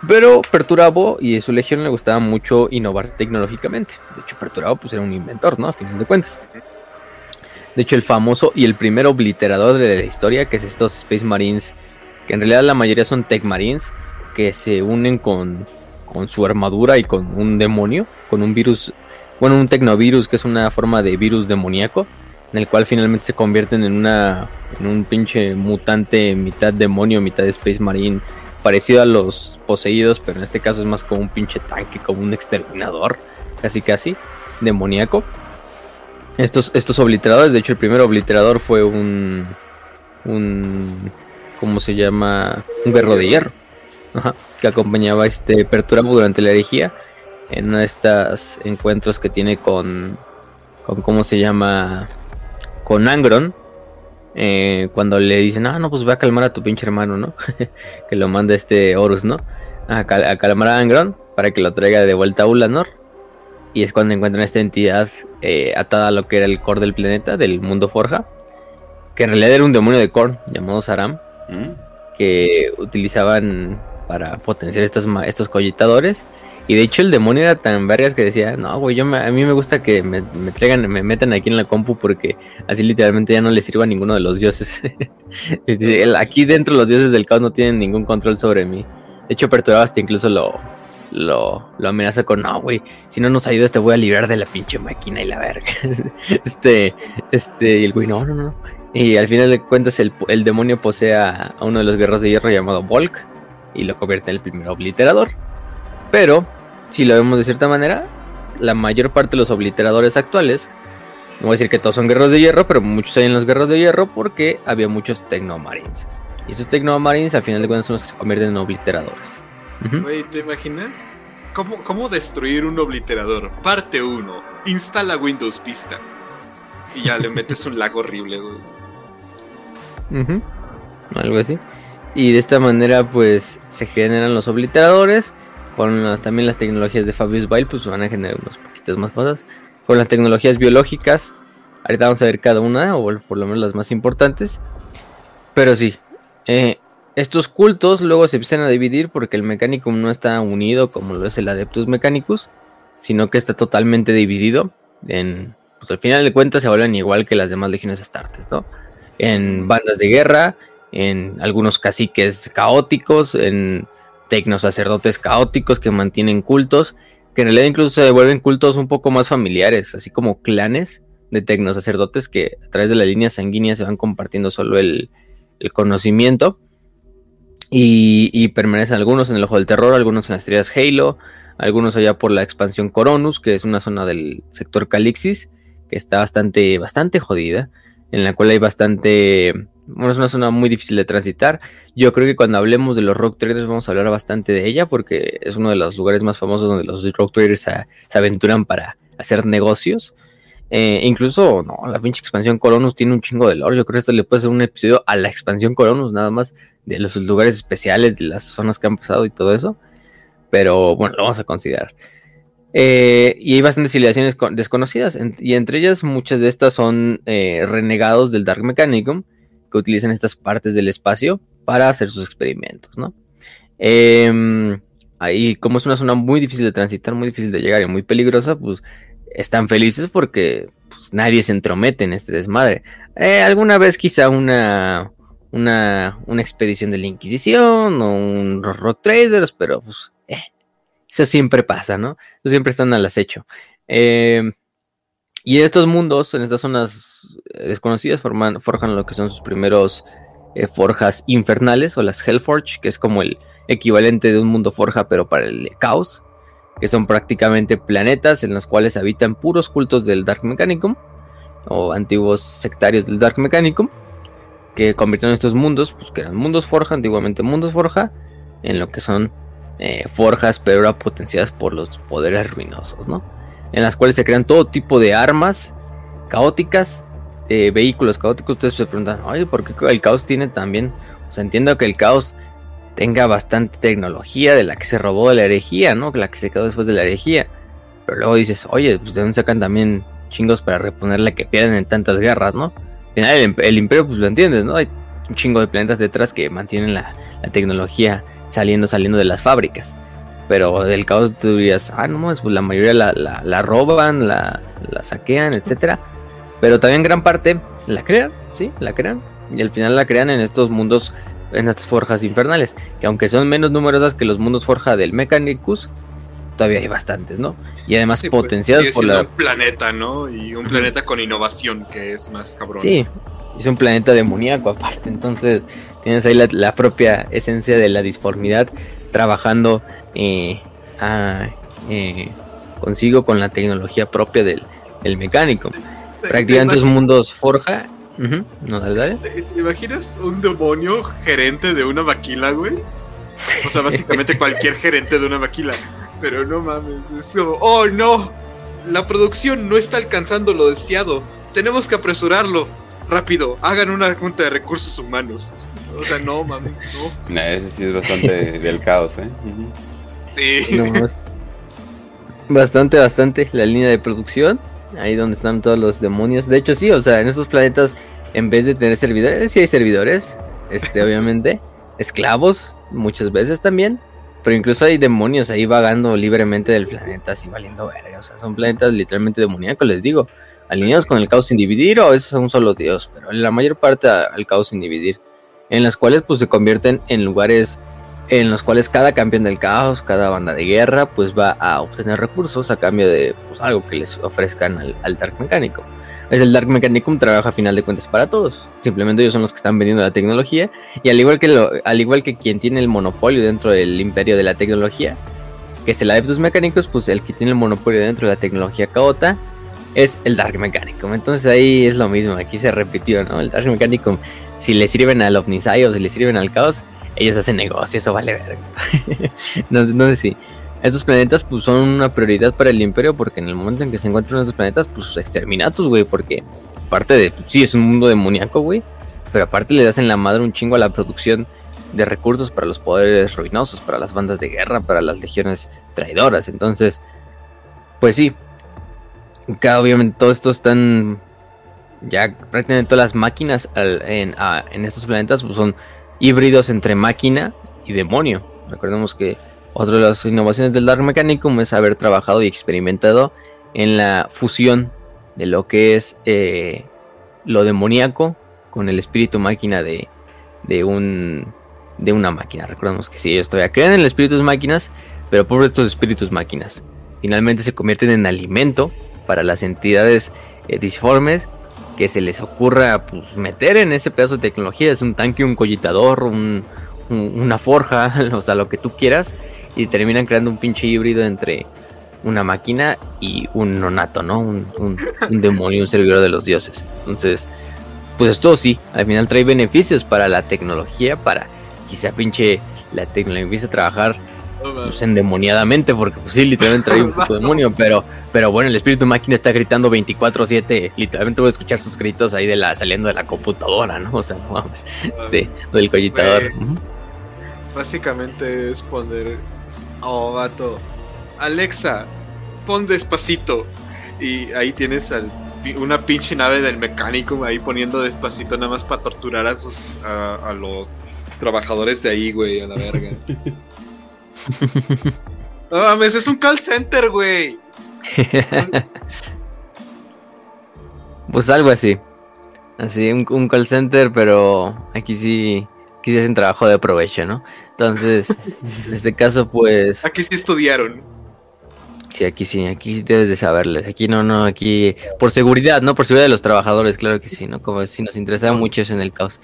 pero Perturabo y su legión le gustaba mucho innovar tecnológicamente. De hecho, Perturabo pues era un inventor, ¿no? A final de cuentas. De hecho, el famoso y el primer obliterador de la historia, que es estos Space Marines, que en realidad la mayoría son Tech Marines, que se unen con, con su armadura y con un demonio, con un virus, bueno, un tecnovirus, que es una forma de virus demoníaco, en el cual finalmente se convierten en una en un pinche mutante mitad demonio, mitad Space Marine, parecido a los poseídos, pero en este caso es más como un pinche tanque, como un exterminador, casi casi demoníaco. Estos, estos obliteradores, de hecho el primer obliterador fue un, un, ¿cómo se llama? Un guerrero de hierro, que acompañaba este Perturabo durante la herejía en estos encuentros que tiene con, con ¿cómo se llama? Con Angron, eh, cuando le dicen, ah, no, pues voy a calmar a tu pinche hermano, ¿no? que lo manda este Horus, ¿no? a, Cal para que lo traiga de vuelta a Ulanor. Y es cuando encuentran esta entidad eh, atada a lo que era el core del planeta, del mundo Forja. Que en realidad era un demonio de Korn llamado Saram. Mm. Que utilizaban para potenciar estos, estos collitadores. Y de hecho el demonio era tan vergas que decía, no, güey, yo a mí me gusta que me, traigan, me metan aquí en la compu porque así literalmente ya no le sirva a ninguno de los dioses. aquí dentro los dioses del caos no tienen ningún control sobre mí. De hecho, Perturbaba hasta incluso lo, lo, amenaza con, no, güey, si no nos ayudas te voy a librar de la pinche máquina y la verga. este, este, y el güey, no, no, no. Y al final de cuentas el, el demonio posee a, uno de los guerreros de hierro llamado Volk y lo convierte en el primer obliterador. Pero si lo vemos de cierta manera, la mayor parte de los obliteradores actuales, no voy a decir que todos son guerreros de hierro, pero muchos hay en los guerreros de hierro porque había muchos Tecnomarines. Y esos Tecnomarines al final de cuentas son los que se convierten en obliteradores. ¿te imaginas? ¿Cómo, ¿Cómo destruir un obliterador? Parte 1. Instala Windows Vista. Y ya le metes un lag horrible, güey. Algo así. Y de esta manera, pues, se generan los obliteradores con también las tecnologías de Fabius Bile, pues van a generar unas poquitas más cosas. Con las tecnologías biológicas, ahorita vamos a ver cada una, o por lo menos las más importantes. Pero sí, eh, estos cultos luego se empiezan a dividir porque el Mechanicum no está unido como lo es el Adeptus Mechanicus, sino que está totalmente dividido en, pues al final de cuentas se vuelven igual que las demás legiones astartes, ¿no? En bandas de guerra, en algunos caciques caóticos, en tecnos sacerdotes caóticos que mantienen cultos, que en realidad incluso se vuelven cultos un poco más familiares, así como clanes de tecnos sacerdotes que a través de la línea sanguínea se van compartiendo solo el, conocimiento. Y, permanecen algunos en el ojo del terror, algunos en las estrellas Halo, algunos allá por la expansión Coronus, que es una zona del sector Calixis, que está bastante, bastante jodida, en la cual hay bastante es una zona muy difícil de transitar. Yo creo que cuando hablemos de los rock traders vamos a hablar bastante de ella porque es uno de los lugares más famosos donde los rock traders se, aventuran para hacer negocios. Eh, incluso, no, la pinche expansión Coronus tiene un chingo de lore. Yo creo que esto le puede hacer un episodio a la expansión Coronus, nada más de los lugares especiales, de las zonas que han pasado y todo eso. Pero bueno, lo vamos a considerar. Eh, y hay bastantes civilizaciones desconocidas, y entre ellas muchas de estas son eh, renegados del Dark Mechanicum que utilizan estas partes del espacio para hacer sus experimentos, ¿no? Em, ahí, como es una zona muy difícil de transitar, muy difícil de llegar y muy peligrosa, pues están felices porque pues, nadie se entromete en este desmadre. Eh, alguna vez quizá una, una, una, expedición de la Inquisición o un Rock Traders, pero pues eh, eso siempre pasa, ¿no? Eso siempre están al acecho. Eh, y estos mundos, en estas zonas eh, desconocidas, forman, forjan lo que son sus primeros eh, forjas infernales o las Hellforge, que es como el equivalente de un mundo forja, pero para el caos, que son prácticamente planetas en los cuales habitan puros cultos del Dark Mechanicum o antiguos sectarios del Dark Mechanicum, que convirtieron estos mundos, pues que eran mundos forja, antiguamente mundos forja, en lo que son eh, forjas, pero ahora potenciadas por los poderes ruinosos, ¿no? En las cuales se crean todo tipo de armas caóticas, eh, vehículos caóticos. Ustedes se preguntan, oye, ¿por qué el caos tiene también? O sea, entiendo que el caos tenga bastante tecnología de la que se robó de la herejía, ¿no? La que se quedó después de la herejía. Pero luego dices, oye, pues de dónde sacan también chingos para reponer la que pierden en tantas guerras, ¿no? Al final el, imperio, pues lo entiendes, ¿no? Hay un chingo de planetas detrás que mantienen la, la tecnología saliendo, saliendo de las fábricas. Pero del caos tú dirías, ah, no, pues la mayoría la, la, roban, la, la, saquean, etcétera. Pero también gran parte la crean, sí, la crean. Y al final la crean en estos mundos, en estas forjas infernales. Que aunque son menos numerosas que los mundos forja del Mechanicus, todavía hay bastantes, ¿no? Y además pues, potenciadas por la... un planeta, ¿no? Y un planeta con innovación, que es más cabrón. Sí, es un planeta demoníaco aparte, entonces tienes ahí la, la propia esencia de la disformidad trabajando eh, consigo con la tecnología propia del, mecánico. Prácticamente es mundos forja. no, dale, ¿Te, imaginas un demonio gerente de una maquila, güey? O sea, básicamente cualquier gerente de una maquila. Pero no mames, es como, oh no, la producción no está alcanzando lo deseado. Tenemos que apresurarlo. Rápido, hagan una junta de recursos humanos. O sea, no, mames, no. ese sí es bastante del caos, ¿eh? Sí. bastante, bastante la línea de producción. Ahí donde están todos los demonios. De hecho, sí, o sea, en estos planetas, en vez de tener servidores, sí hay servidores. Este, obviamente. Esclavos, muchas veces también. Pero incluso hay demonios ahí vagando libremente del planeta, así valiendo verga. O sea, son planetas literalmente demoníacos, les digo. Alineados con el caos sin dividir o es un solo dios. Pero en la mayor parte al caos sin dividir. En las cuales pues se convierten en lugares en los cuales cada campeón del caos, cada banda de guerra, pues va a obtener recursos a cambio de pues, algo que les ofrezcan al, Dark Mecánico. Es el Dark Mechanicum trabaja a final de cuentas para todos. Simplemente ellos son los que están vendiendo la tecnología y al igual que al igual que quien tiene el monopolio dentro del imperio de la tecnología, que es el Adeptus Mechanicus, pues el que tiene el monopolio dentro de la tecnología caota es el Dark Mechanicum. Entonces ahí es lo mismo, aquí se repitió, ¿no? El Dark Mechanicum, si le sirven al Omnisai o si le sirven al caos, ellos hacen negocio, eso vale verga. no, sé si. Estos planetas pues son una prioridad para el imperio porque en el momento en que se encuentran estos planetas pues exterminatos, güey, porque aparte de, pues, sí, es un mundo demoníaco, güey, pero aparte le hacen la madre un chingo a la producción de recursos para los poderes ruinosos, para las bandas de guerra, para las legiones traidoras. Entonces, pues sí, obviamente todo esto están ya prácticamente todas las máquinas en, estos planetas pues, son híbridos entre máquina y demonio. Recordemos que otra de las innovaciones del Dark Mechanicum es haber trabajado y experimentado en la fusión de lo que es eh, lo demoníaco con el espíritu máquina de, de, un, de una máquina. Recordemos que si ellos todavía creen en el espíritus máquinas, pero por estos espíritus máquinas finalmente se convierten en alimento para las entidades eh, disformes que se les ocurra pues, meter en ese pedazo de tecnología. Es un tanque, un collitador, una forja, o sea, lo que tú quieras. Y terminan creando un pinche híbrido entre una máquina y un nonato, ¿no? Un, un, un demonio, un servidor de los dioses. Entonces, pues esto sí, al final trae beneficios para la tecnología, para quizá pinche la tecnología empiece a trabajar pues, endemoniadamente, porque pues sí, literalmente trae un puto demonio, pero, pero bueno, el espíritu máquina está gritando 24-7, literalmente voy a escuchar sus gritos ahí de la, saliendo de la computadora, ¿no? O sea, no vamos, este, del collitador. Básicamente es poner, oh gato, Alexa, pon despacito, y ahí tienes al una pinche nave del mecánico ahí poniendo despacito nada más para torturar a sus a, a los trabajadores de ahí, güey, a la verga. no mames, es un call center, güey. pues algo así. Así, un, call center, pero aquí sí, aquí sí hacen trabajo de provecho, ¿no? Entonces, en este caso, pues. Aquí sí estudiaron. Sí, aquí sí, aquí debes de saberles. Aquí no, no, aquí por seguridad, ¿no? Por seguridad de los trabajadores, claro que sí, ¿no? Como si nos interesaba mucho eso en el caos.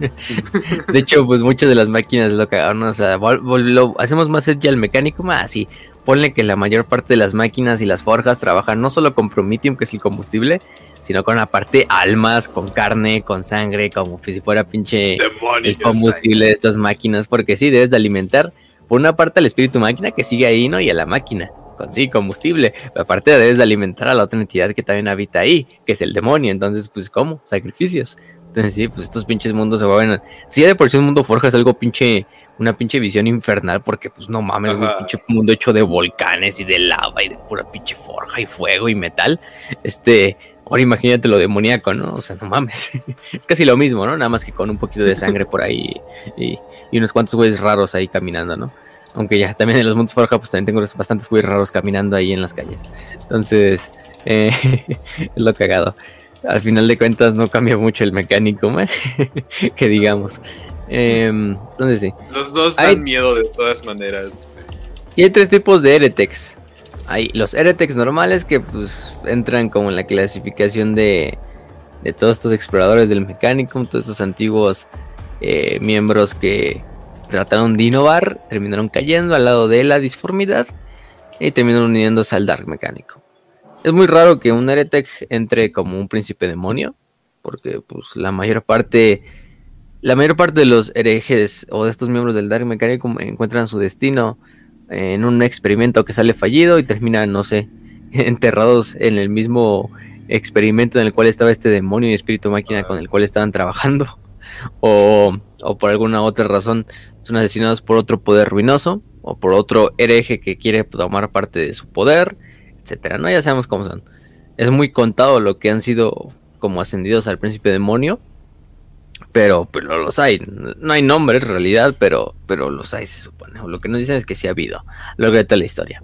de hecho, pues muchas de las máquinas lo cagaron, o sea, lo, hacemos más edgy al mecánico, más así. Ponle que la mayor parte de las máquinas y las forjas trabajan no solo con promitium, que es el combustible, sino con aparte almas, con carne, con sangre, como si fuera pinche el combustible de estas máquinas, porque sí, debes de alimentar por una parte al espíritu máquina que sigue ahí, ¿no? Y a la máquina sí, combustible. Pero aparte debes de alimentar a la otra entidad que también habita ahí, que es el demonio. Entonces, pues, ¿cómo? Sacrificios. Entonces, sí, pues estos pinches mundos se vuelven. Si de por sí un mundo forja es algo pinche. Una pinche visión infernal, porque, pues, no mames, un pinche mundo hecho de volcanes y de lava y de pura pinche forja y fuego y metal. Este. Ahora imagínate lo demoníaco, ¿no? O sea, no mames. es casi lo mismo, ¿no? Nada más que con un poquito de sangre por ahí y, y unos cuantos güeyes raros ahí caminando, ¿no? Aunque ya también en los mundos Forja, pues también tengo bastantes muy raros caminando ahí en las calles. Entonces, eh, es lo cagado. Al final de cuentas no cambia mucho el mecánico, que digamos. Em, entonces sí. Los dos dan miedo de todas maneras. Y hay tres tipos de Eretex. Hay los Eretex normales que pues entran como en la clasificación de, de todos estos exploradores del mecánico, todos estos antiguos eh, miembros que trataron de innovar, terminaron cayendo al lado de la disformidad y terminaron uniéndose al Dark Mecánico. Es muy raro que un Heretic entre como un príncipe demonio, porque pues la mayor parte, la mayor parte de los herejes o de estos miembros del Dark Mecánico encuentran su destino en un experimento que sale fallido y terminan, no sé, enterrados en el mismo experimento en el cual estaba este demonio y espíritu máquina con el cual estaban trabajando. O, o por alguna otra razón son asesinados por otro poder ruinoso o por otro hereje que quiere tomar parte de su poder, etcétera, ¿no? Ya sabemos cómo son. Es muy contado lo que han sido como ascendidos al príncipe demonio, pero, pero los hay. No hay nombres en realidad, pero, pero los hay, se supone. lo que nos dicen es que sí ha habido, lo que está la historia.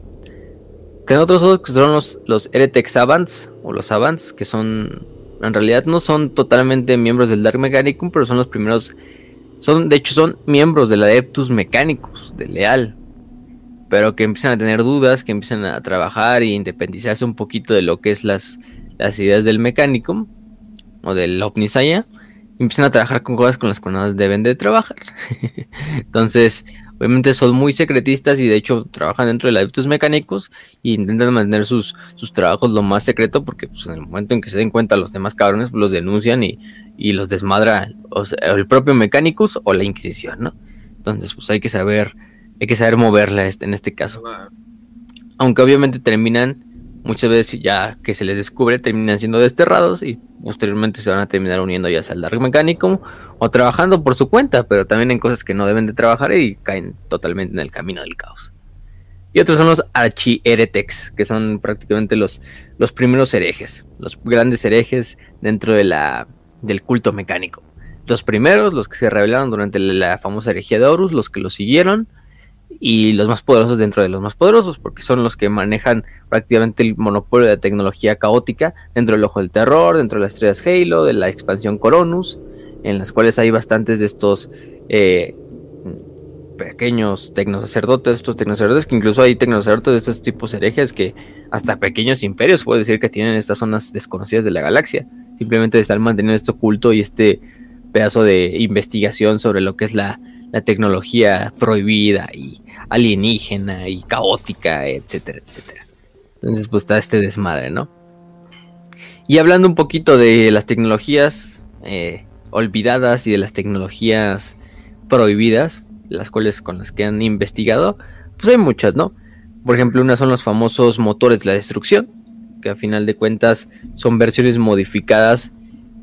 Ten otros son los, los Eretex Savants, o los Savants, que son, en realidad no son totalmente miembros del Dark Mechanicum, pero son los primeros, son, de hecho son miembros del Adeptus Mechanicus, de Leal, pero que empiezan a tener dudas, que empiezan a trabajar e independizarse un poquito de lo que es las, las ideas del Mechanicum, o del Omnisaya, y empiezan a trabajar con cosas con las que no deben de trabajar. Entonces, obviamente son muy secretistas y de hecho trabajan dentro de adeptos mecánicos e intentan mantener sus, sus trabajos lo más secreto porque pues, en el momento en que se den cuenta los demás cabrones pues, los denuncian y, los desmadra el propio Mechanicus o la Inquisición, ¿no? Entonces pues hay que saber, hay que saber moverla este, en este caso. Aunque obviamente terminan muchas veces ya que se les descubre terminan siendo desterrados y posteriormente se van a terminar uniendo ya sea al Dark Mechanicum o trabajando por su cuenta, pero también en cosas que no deben de trabajar y caen totalmente en el camino del caos. Y otros son los archi-heretex, que son prácticamente los, los primeros herejes, los grandes herejes dentro de la, del culto mecánico. Los primeros, los que se revelaron durante la famosa herejía de Horus, los que lo siguieron, y los más poderosos dentro de los más poderosos, porque son los que manejan prácticamente el monopolio de tecnología caótica dentro del ojo del terror, dentro de las estrellas Halo, de la expansión Coronus, en las cuales hay bastantes de estos eh, pequeños tecnosacerdotes, estos tecnosacerdotes, que incluso hay tecnosacerdotes de estos tipos herejes que hasta pequeños imperios puedo decir que tienen estas zonas desconocidas de la galaxia, simplemente estar manteniendo esto oculto y este pedazo de investigación sobre lo que es la la tecnología prohibida y alienígena y caótica, etcétera, etcétera. Entonces, pues está este desmadre, ¿no? Y hablando un poquito de las tecnologías eh, olvidadas y de las tecnologías prohibidas, las cuales con las que han investigado, pues hay muchas, ¿no? Por ejemplo, unas son los famosos motores de la destrucción, que a final de cuentas son versiones modificadas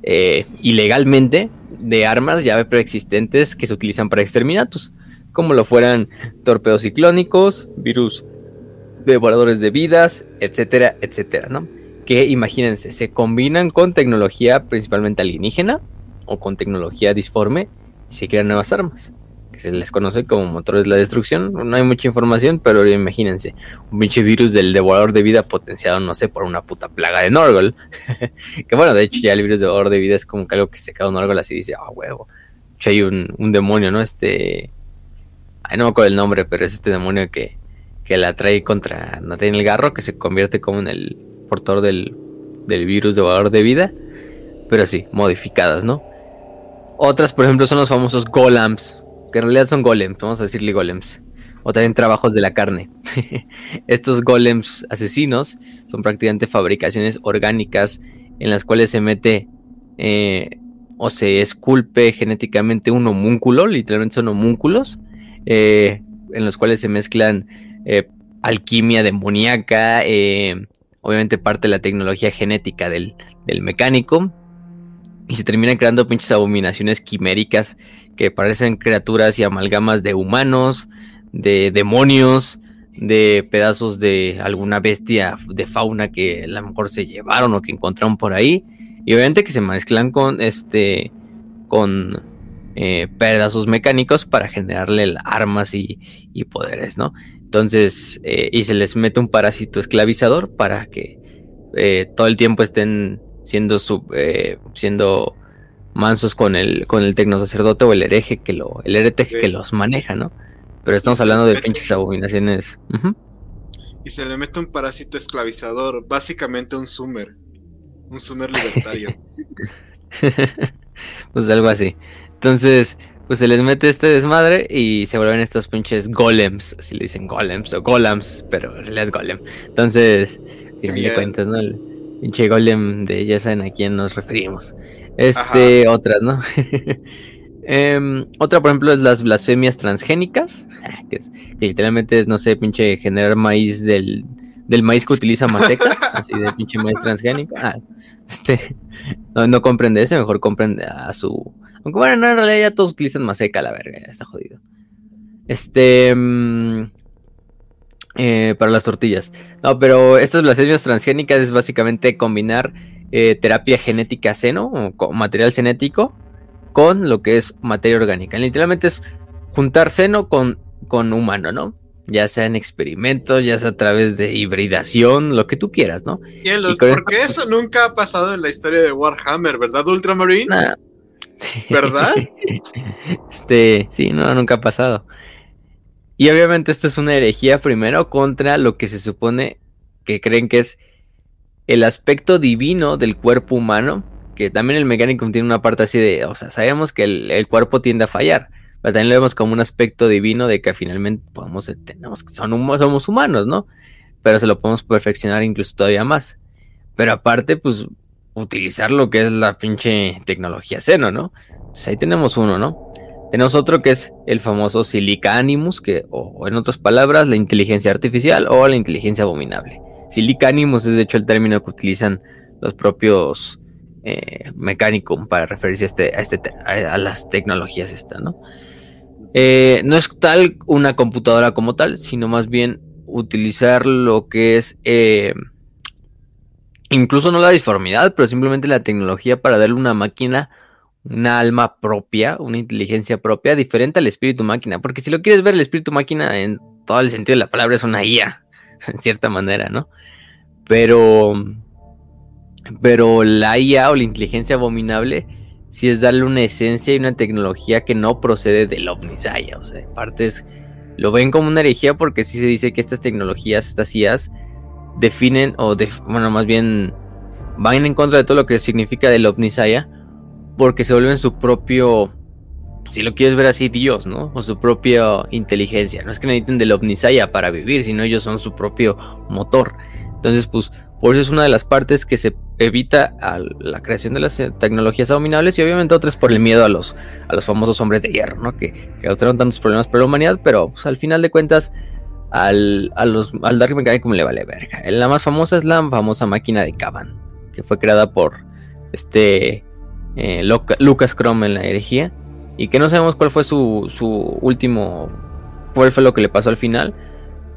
eh, ilegalmente de armas ya preexistentes que se utilizan para exterminatos, como lo fueran torpedos ciclónicos, virus devoradores de vidas, etcétera, etcétera, ¿no? Que imagínense, se combinan con tecnología principalmente alienígena o con tecnología disforme y se crean nuevas armas que se les conoce como motores de la destrucción. No hay mucha información, pero imagínense, un pinche virus del devorador de vida potenciado, no sé, por una puta plaga de Norgol. que bueno, de hecho ya el virus de devorador de vida es como que algo que se cae un Norgol así dice, ah, huevo. De hay un, demonio, ¿no? Este... Ay, no me acuerdo el nombre, pero es este demonio que, que la trae contra tiene el Garro, que se convierte como en el portador del, del virus devorador de vida. Pero sí, modificadas, ¿no? Otras, por ejemplo, son los famosos Golams, que en realidad son golems, vamos a decirle golems, o también trabajos de la carne. Estos golems asesinos son prácticamente fabricaciones orgánicas en las cuales se mete eh, o se esculpe genéticamente un homúnculo, literalmente son homúnculos, eh, en los cuales se mezclan eh, alquimia demoníaca, obviamente parte de la tecnología genética del, del mecánico, y se terminan creando pinches abominaciones quiméricas que parecen criaturas y amalgamas de humanos, de demonios, de pedazos de alguna bestia de fauna que a lo mejor se llevaron o que encontraron por ahí. Y obviamente que se mezclan con este con eh, pedazos mecánicos para generarle armas y, poderes, ¿no? Entonces, eh, y se les mete un parásito esclavizador para que eh, todo el tiempo estén siendo, sub, siendo mansos con el, con el tecnosacerdote o el hereje que lo, el hereje que los maneja, ¿no? Pero estamos hablando de pinches abominaciones. Y se le mete un parásito esclavizador, básicamente un sumer, un sumer libertario. pues algo así. Entonces, pues se les mete este desmadre y se vuelven estos pinches golems, si le dicen golems o golams, pero en realidad es golem. Entonces, fin de cuentas, ¿no? Pinche golem de ya saben a quién nos referimos. Este, otras, ¿no? Em, otra, por ejemplo, es las blasfemias transgénicas, que, literalmente es, no sé, pinche generar maíz del, del maíz que utiliza Maseca, así de pinche maíz transgénico. Ah, este, no, comprende eso, mejor comprende a su, Aunque bueno, en realidad ya todos utilizan Maseca, la verga, ya está jodido. Este. Mm, eh, para las tortillas. No, pero estas blasfemias transgénicas es básicamente combinar eh, terapia genética seno, o material genético, con lo que es materia orgánica. Literalmente es juntar seno con, con humano, ¿no? Ya sea en experimentos, ya sea a través de hibridación, lo que tú quieras, ¿no? Y porque eso nunca ha pasado en la historia de Warhammer, ¿verdad, Ultramarines? ¿Verdad? este, sí, no, nunca ha pasado. Y obviamente esto es una herejía primero contra lo que se supone que creen que es el aspecto divino del cuerpo humano, que también el mecánico tiene una parte así de, o sea, sabemos que el, cuerpo tiende a fallar, pero también lo vemos como un aspecto divino de que finalmente podemos, tenemos, son, somos humanos, ¿no? Pero se lo podemos perfeccionar incluso todavía más. Pero aparte, pues, utilizar lo que es la pinche tecnología seno, ¿no? Pues ahí tenemos uno, ¿no? Tenemos otro que es el famoso Silica Animus, que, o, en otras palabras, la inteligencia artificial o la inteligencia abominable. Silica Animus es de hecho el término que utilizan los propios eh, Mechanicum para referirse a, este, a, este, las tecnologías esta, ¿no? Eh, no es tal una computadora como tal, sino más bien utilizar lo que es eh, incluso no la disformidad, pero simplemente la tecnología para darle una máquina una alma propia, una inteligencia propia, diferente al espíritu máquina. Porque si lo quieres ver, el espíritu máquina en todo el sentido de la palabra es una IA, en cierta manera, ¿no? Pero, pero la IA o la inteligencia abominable, sí es darle una esencia y una tecnología que no procede del Omnisaya. O sea, en partes lo ven como una herejía porque sí se dice que estas tecnologías, estas IAs, definen o, bueno, más bien van en contra de todo lo que significa del Omnisaya porque se vuelven su propio, si lo quieres ver así, Dios, ¿no? O su propia inteligencia. No es que necesiten del Omnisaya para vivir, sino ellos son su propio motor. Entonces, pues, por eso es una de las partes que se evita a la creación de las tecnologías abominables y obviamente otras por el miedo a los, a los famosos hombres de hierro, ¿no? Que, que causaron tantos problemas para la humanidad, pero pues, al final de cuentas al, a los, al Dark Mechanicum le vale verga. La más famosa es la famosa máquina de Caban, que fue creada por este eh, Lucas Chrome en la herejía. Y que no sabemos cuál fue su, su último. cuál fue lo que le pasó al final.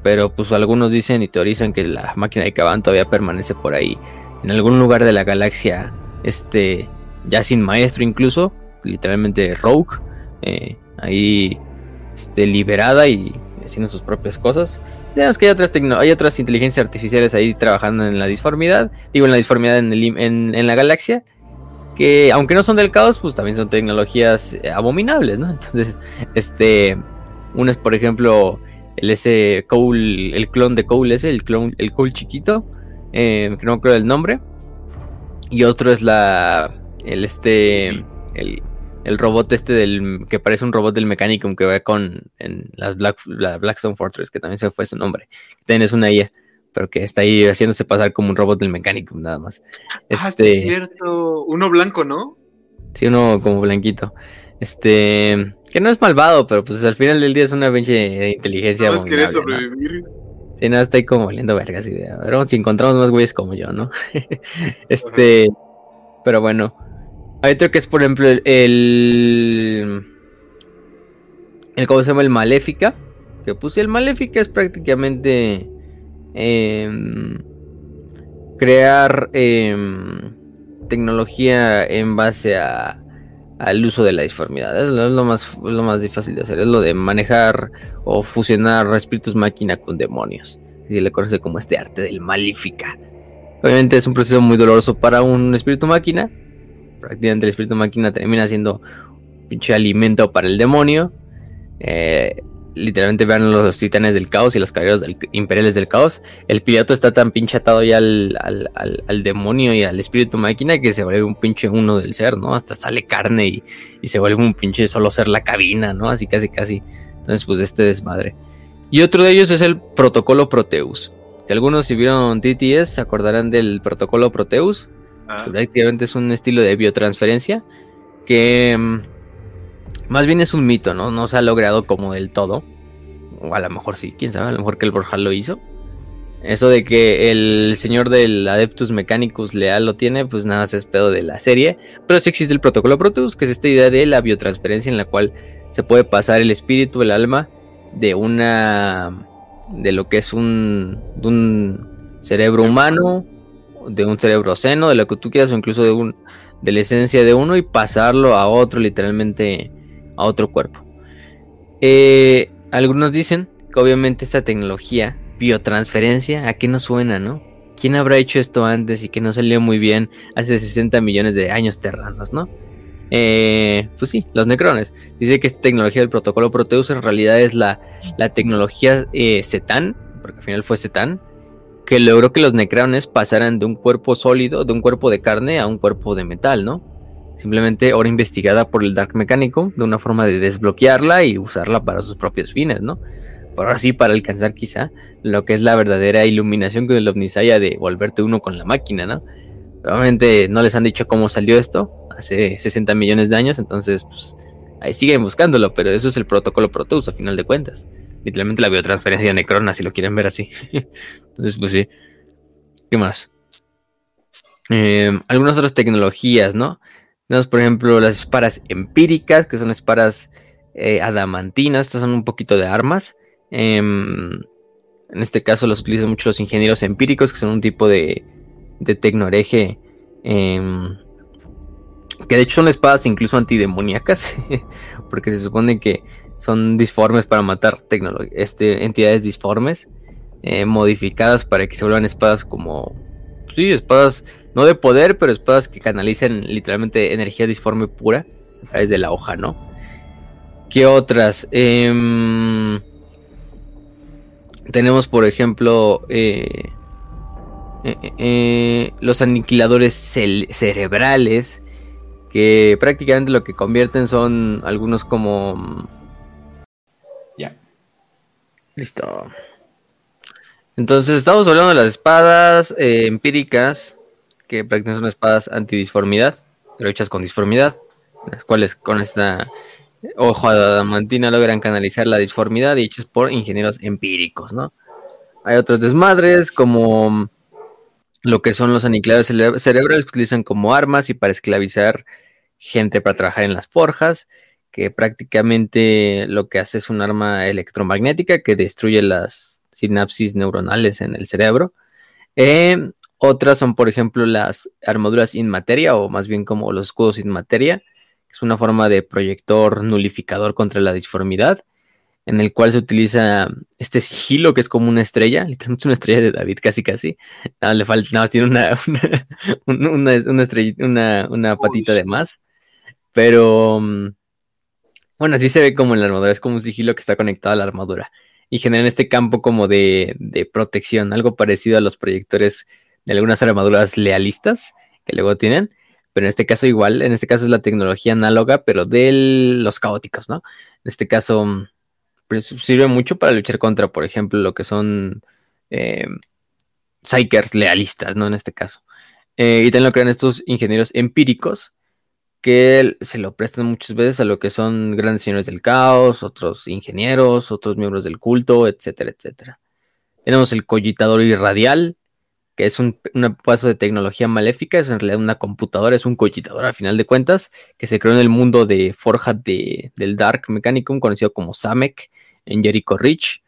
Pero pues algunos dicen y teorizan que la máquina de Caban todavía permanece por ahí. En algún lugar de la galaxia. Este. Ya sin maestro incluso. Literalmente Rogue. Eh, ahí. Este, liberada y haciendo sus propias cosas. Tenemos que hay otras, hay otras inteligencias artificiales ahí trabajando en la disformidad. Digo, en la disformidad en, en la galaxia que aunque no son del caos, pues también son tecnologías eh, abominables, ¿no? Entonces, este, uno es por ejemplo el ese Cole, el clon de Cole ese, el clon, el Cole chiquito, eh, que no creo el nombre, y otro es la, el este, el, el robot este del, que parece un robot del Mechanicum que va con, en las Black, la Blackstone Fortress, que también se fue su nombre, también es una IA pero que está ahí haciéndose pasar como un robot del mecánico, nada más. ah, sí, es este, cierto. Uno blanco, ¿no? Sí, uno como blanquito. Este, que no es malvado, pero pues al final del día es una pinche de inteligencia. No querer sobrevivir. Sí, nada, está ahí como valiendo vergas idea. A ver si encontramos más güeyes como yo, ¿no? este, pero bueno. Hay otro que es, por ejemplo, el. El, ¿Cómo se llama? El Maléfica. Que puse el Maléfica es prácticamente Em, crear em, tecnología en base al uso de la disformidad. Es lo, más, lo más difícil de hacer, es lo de manejar o fusionar espíritus máquina con demonios. Se le conoce como este arte del malífica. Obviamente es un proceso muy doloroso para un espíritu máquina. Prácticamente el espíritu máquina termina siendo pinche alimento para el demonio. Eh, literalmente vean los titanes del caos y los caballeros imperiales del caos. El pirata está tan pinche atado ya al, al, demonio y al espíritu máquina que se vuelve un pinche uno del ser, ¿no? Hasta sale carne y, y, se vuelve un pinche solo ser la cabina, ¿no? Así casi casi. Entonces, pues este desmadre. Y otro de ellos es el protocolo Proteus. Si algunos si vieron TTS se acordarán del protocolo Proteus. Ah. Prácticamente es un estilo de biotransferencia que mm, más bien es un mito, ¿no? No se ha logrado como del todo. O a lo mejor sí, quién sabe, a lo mejor que el Borja lo hizo. Eso de que el señor del Adeptus Mechanicus leal lo tiene, pues nada es pedo de la serie. Pero sí existe el protocolo Proteus, que es esta idea de la biotransferencia en la cual se puede pasar el espíritu, el alma, de una. de lo que es un. de un cerebro humano, de un cerebro seno, de lo que tú quieras, o incluso de un. de la esencia de uno y pasarlo a otro, literalmente a otro cuerpo. Eh, algunos dicen que obviamente esta tecnología biotransferencia, ¿a qué nos suena, no? ¿Quién habrá hecho esto antes y que no salió muy bien hace 60 millones de años terranos, no? Eh, pues sí, los necrones. Dice que esta tecnología del protocolo Proteus en realidad es la, la tecnología eh, porque al final fue Cetan, que logró que los necrones pasaran de un cuerpo sólido, de un cuerpo de carne, a un cuerpo de metal, ¿no? Simplemente ahora investigada por el Dark Mechanicum, de una forma de desbloquearla y usarla para sus propios fines, ¿no? Por así, para alcanzar quizá lo que es la verdadera iluminación con el Omnisaya de volverte uno con la máquina, ¿no? Obviamente no les han dicho cómo salió esto hace 60 millones de años, entonces pues ahí siguen buscándolo, pero eso es el protocolo Proteus a final de cuentas. Literalmente la biotransferencia de Necrona, si lo quieren ver así. entonces, pues sí. ¿Qué más? Em, algunas otras tecnologías, ¿no? Tenemos, por ejemplo, las espadas empíricas, que son espadas eh, adamantinas, estas son un poquito de armas. Em, en este caso los utilizan mucho los ingenieros empíricos, que son un tipo de, de tecnoreje. Em, que de hecho son espadas incluso antidemoníacas, porque se supone que son disformes para matar este, entidades disformes, eh, modificadas para que se vuelvan espadas como, sí, espadas no de poder, pero espadas que canalicen literalmente energía disforme pura a través de la hoja, ¿no? ¿Qué otras? Eh, tenemos, por ejemplo, eh, eh, eh, los aniquiladores cerebrales, que prácticamente lo que convierten son algunos como... Ya. Listo. Entonces estamos hablando de las espadas empíricas, que prácticamente son espadas antidisformidad, pero hechas con disformidad, las cuales con esta ojo adamantina logran canalizar la disformidad y hechas por ingenieros empíricos, ¿no? Hay otros desmadres como lo que son los aniquiladores cerebrales que utilizan como armas y para esclavizar gente para trabajar en las forjas, que prácticamente lo que hace es un arma electromagnética que destruye las sinapsis neuronales en el cerebro. Eh, otras son, por ejemplo, las armaduras in materia, o más bien como los escudos in materia, es una forma de proyector nulificador contra la disformidad, en el cual se utiliza este sigilo que es como una estrella, literalmente una estrella de David, casi casi. Nada, le falta, nada más tiene una, una, una, patita de más. Pero mm, bueno, así se ve como en la armadura, es como un sigilo que está conectado a la armadura. Y generan este campo como de, de protección, algo parecido a los proyectores de algunas armaduras lealistas que luego tienen pero en este caso igual, en este caso es la tecnología análoga, pero de los caóticos, ¿no? En este caso pues, sirve mucho para luchar contra, por ejemplo, lo que son eh, psychers lealistas, ¿no? En este caso. Eh, y también lo crean estos ingenieros empíricos que se lo prestan muchas veces a lo que son grandes señores del caos, otros ingenieros, otros miembros del culto, etcétera, etcétera. Tenemos el cogitador irradial, que es un, paso de tecnología maléfica, es en realidad una computadora, es un cogitador a final de cuentas, que se creó en el mundo de Forja de, del Dark Mechanicum, conocido como Samek, en Jericho Ridge.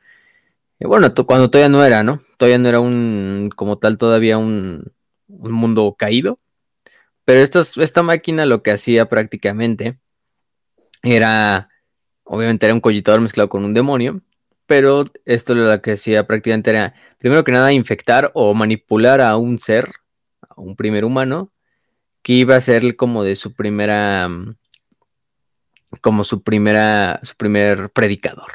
bueno, cuando todavía no era, ¿no? Todavía no era un, como tal, todavía un, mundo caído. Pero esta, esta máquina lo que hacía prácticamente era, obviamente era un cogitador mezclado con un demonio, pero esto lo que hacía prácticamente era, primero que nada, infectar o manipular a un ser, a un primer humano, que iba a ser como de su primera, mm, como su primera, su primer predicador.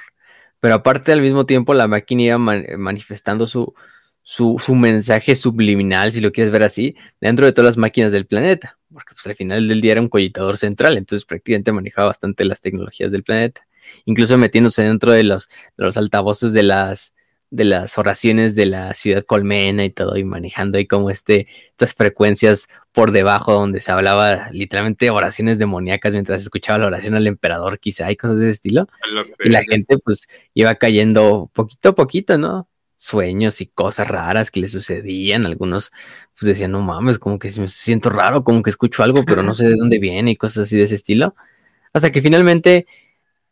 Pero aparte, al mismo tiempo, la máquina iba manifestando su, su, su, mensaje subliminal, si lo quieres ver así, dentro de todas las máquinas del planeta. Porque pues, al final del día era un collitador central, entonces prácticamente manejaba bastante las tecnologías del planeta incluso metiéndose dentro de los, de los altavoces de las, de las oraciones de la ciudad colmena y todo, y manejando ahí como este, estas frecuencias por debajo donde se hablaba literalmente oraciones demoníacas mientras escuchaba la oración al emperador, quizá, hay cosas de ese estilo. Y la gente pues iba cayendo poquito a poquito, ¿no? sueños y cosas raras que le sucedían. Algunos pues decían, no mames, como que me siento raro, como que escucho algo, pero no sé de dónde viene y cosas así de ese estilo. Hasta que finalmente,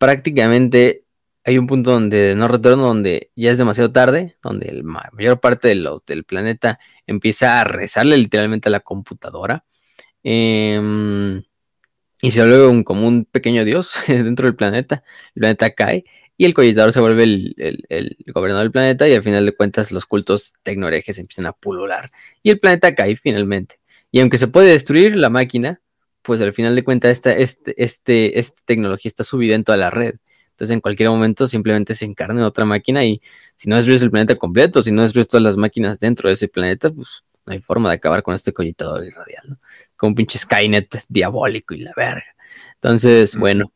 prácticamente hay un punto donde no retorno, donde ya es demasiado tarde, donde la mayor parte del, planeta empieza a rezarle literalmente a la computadora. Em, y se vuelve un, como un pequeño dios dentro del planeta. El planeta cae y el collitador se vuelve el, gobernador del planeta y al final de cuentas los cultos tecnorejes empiezan a pulular. Y el planeta cae finalmente. Y aunque se puede destruir la máquina, pues al final de cuentas esta, este, este, esta tecnología está subida en toda la red. Entonces en cualquier momento simplemente se encarna en otra máquina y si no destruyes el planeta completo, si no destruyes todas las máquinas dentro de ese planeta, pues no hay forma de acabar con este collitador irradial, ¿no? Como un pinche Skynet diabólico y la verga. Entonces, bueno,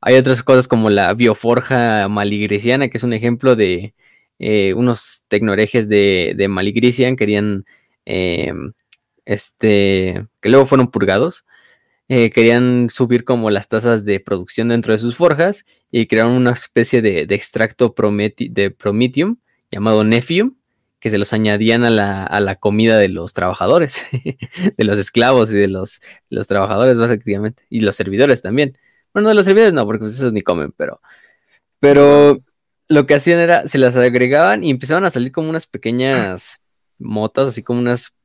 hay otras cosas como la bioforja maligrisiana, que es un ejemplo de eh, unos tecnorejes de, de Maligrisian, querían, em, este, que luego fueron purgados, eh, querían subir como las tasas de producción dentro de sus forjas y crearon una especie de, extracto de prometium llamado Nephium, que se los añadían a la, comida de los trabajadores, de los esclavos y de los, los trabajadores, básicamente, y los servidores también. Bueno, de los servidores no, porque pues esos ni comen, pero, pero lo que hacían era, se las agregaban y empezaban a salir como unas pequeñas motas, así como unas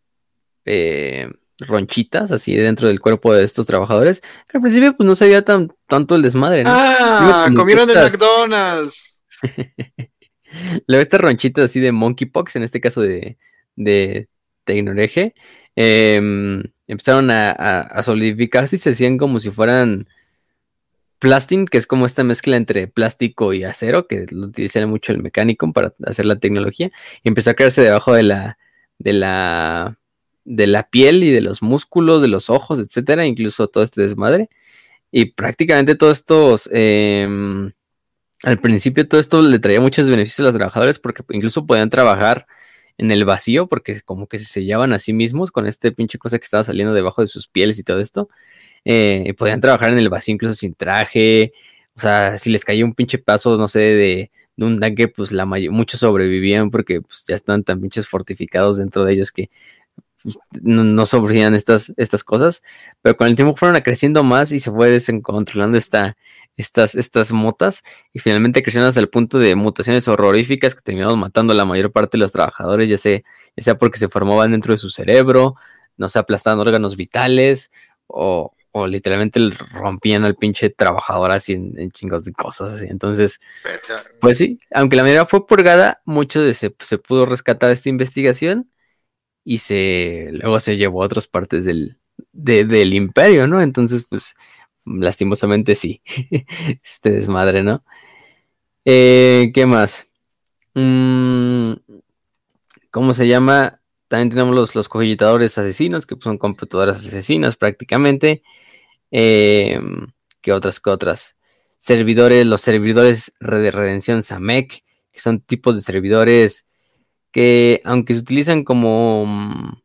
eh, ronchitas así dentro del cuerpo de estos trabajadores. al principio pues no se veía tan, tanto el desmadre, ¿no? Ah, comieron de McDonald's. Luego estas ronchitas así de monkeypox, en este caso de, de Tecnoreje, em, empezaron a, solidificarse y se hacían como si fueran plastin, que es como esta mezcla entre plástico y acero, que lo utilizan mucho el mecánico para hacer la tecnología, y empezó a crearse debajo de la, de la de la piel y de los músculos, de los ojos, etcétera, incluso todo este desmadre. Y prácticamente todos estos, em, al principio todo esto le traía muchos beneficios a los trabajadores porque incluso podían trabajar en el vacío porque como que se sellaban a sí mismos con este pinche cosa que estaba saliendo debajo de sus pieles y todo esto. Eh, podían trabajar en el vacío incluso sin traje. O sea, si les caía un pinche paso, no sé, de, un tanque, pues la muchos sobrevivían porque pues, ya están tan pinches fortificados dentro de ellos que no, no estas, estas cosas, pero con el tiempo fueron creciendo más y se fue descontrolando esta, estas, estas motas y finalmente crecieron hasta el punto de mutaciones horroríficas que terminaron matando a la mayor parte de los trabajadores, ya sea, ya sea porque se formaban dentro de su cerebro, no se aplastaban órganos vitales o, o literalmente rompían al pinche trabajador así en, chingos de cosas así. Entonces, pues sí, aunque la mayoría fue purgada, mucho de se, se pudo rescatar esta investigación y se luego se llevó a otras partes del, del imperio, ¿no? Entonces, pues, lastimosamente sí, este desmadre, ¿no? Eh, ¿Qué más? Mm, ¿Cómo se llama? También tenemos los, los cogitadores asesinos, que son computadoras asesinas prácticamente. Eh, ¿Qué otras? ¿Qué otras? Servidores, los servidores de redención SAMEC, que son tipos de servidores que aunque se utilizan como... Mm,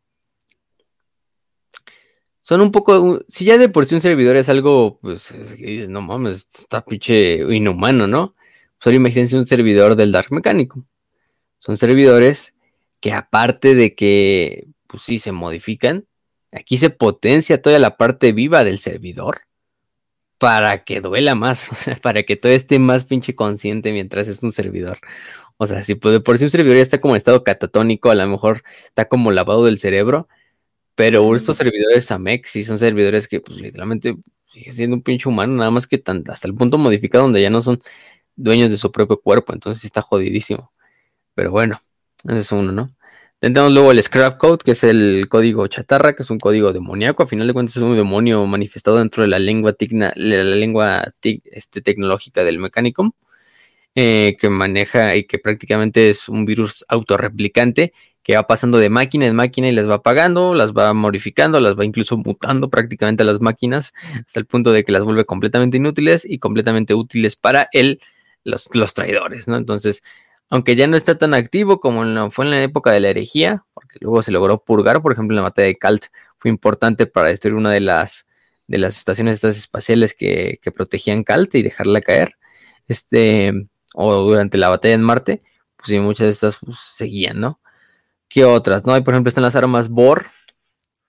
son un poco... Si ya de por sí un servidor es algo, pues, dices, no mames, está pinche inhumano, ¿no? Pues ahora imagínense un servidor del Dark Mecánico. Son servidores que aparte de que, pues sí, se modifican, aquí se potencia toda la parte viva del servidor para que duela más, o sea, para que todo esté más pinche consciente mientras es un servidor. O sea, si por, por si un servidor ya está como en estado catatónico, a lo mejor está como lavado del cerebro, pero estos servidores AMEX sí son servidores que pues literalmente sigue siendo un pinche humano, nada más que hasta el punto modificado donde ya no son dueños de su propio cuerpo, entonces está jodidísimo. Pero bueno, ese es uno, ¿no? Tenemos luego el Scrap Code, que es el código chatarra, que es un código demoníaco. A final de cuentas es un demonio manifestado dentro de la lengua, tigna, la lengua este, tecnológica del Mechanicum. Eh, que maneja y que prácticamente es un virus autorreplicante que va pasando de máquina en máquina y las va apagando, las va modificando, las va incluso mutando prácticamente a las máquinas hasta el punto de que las vuelve completamente inútiles y completamente útiles para él, los, los traidores, ¿no? Entonces, aunque ya no está tan activo como fue en la época de la herejía, porque luego se logró purgar, por ejemplo, en la batalla de Kalt fue importante para destruir una de las, de las estaciones estas espaciales que, que protegían Kalt y dejarla caer. Este, o durante la batalla en Marte, pues sí, muchas de estas pues, seguían, ¿no? ¿Qué otras? ¿No? Hay, por ejemplo, están las armas Bohr,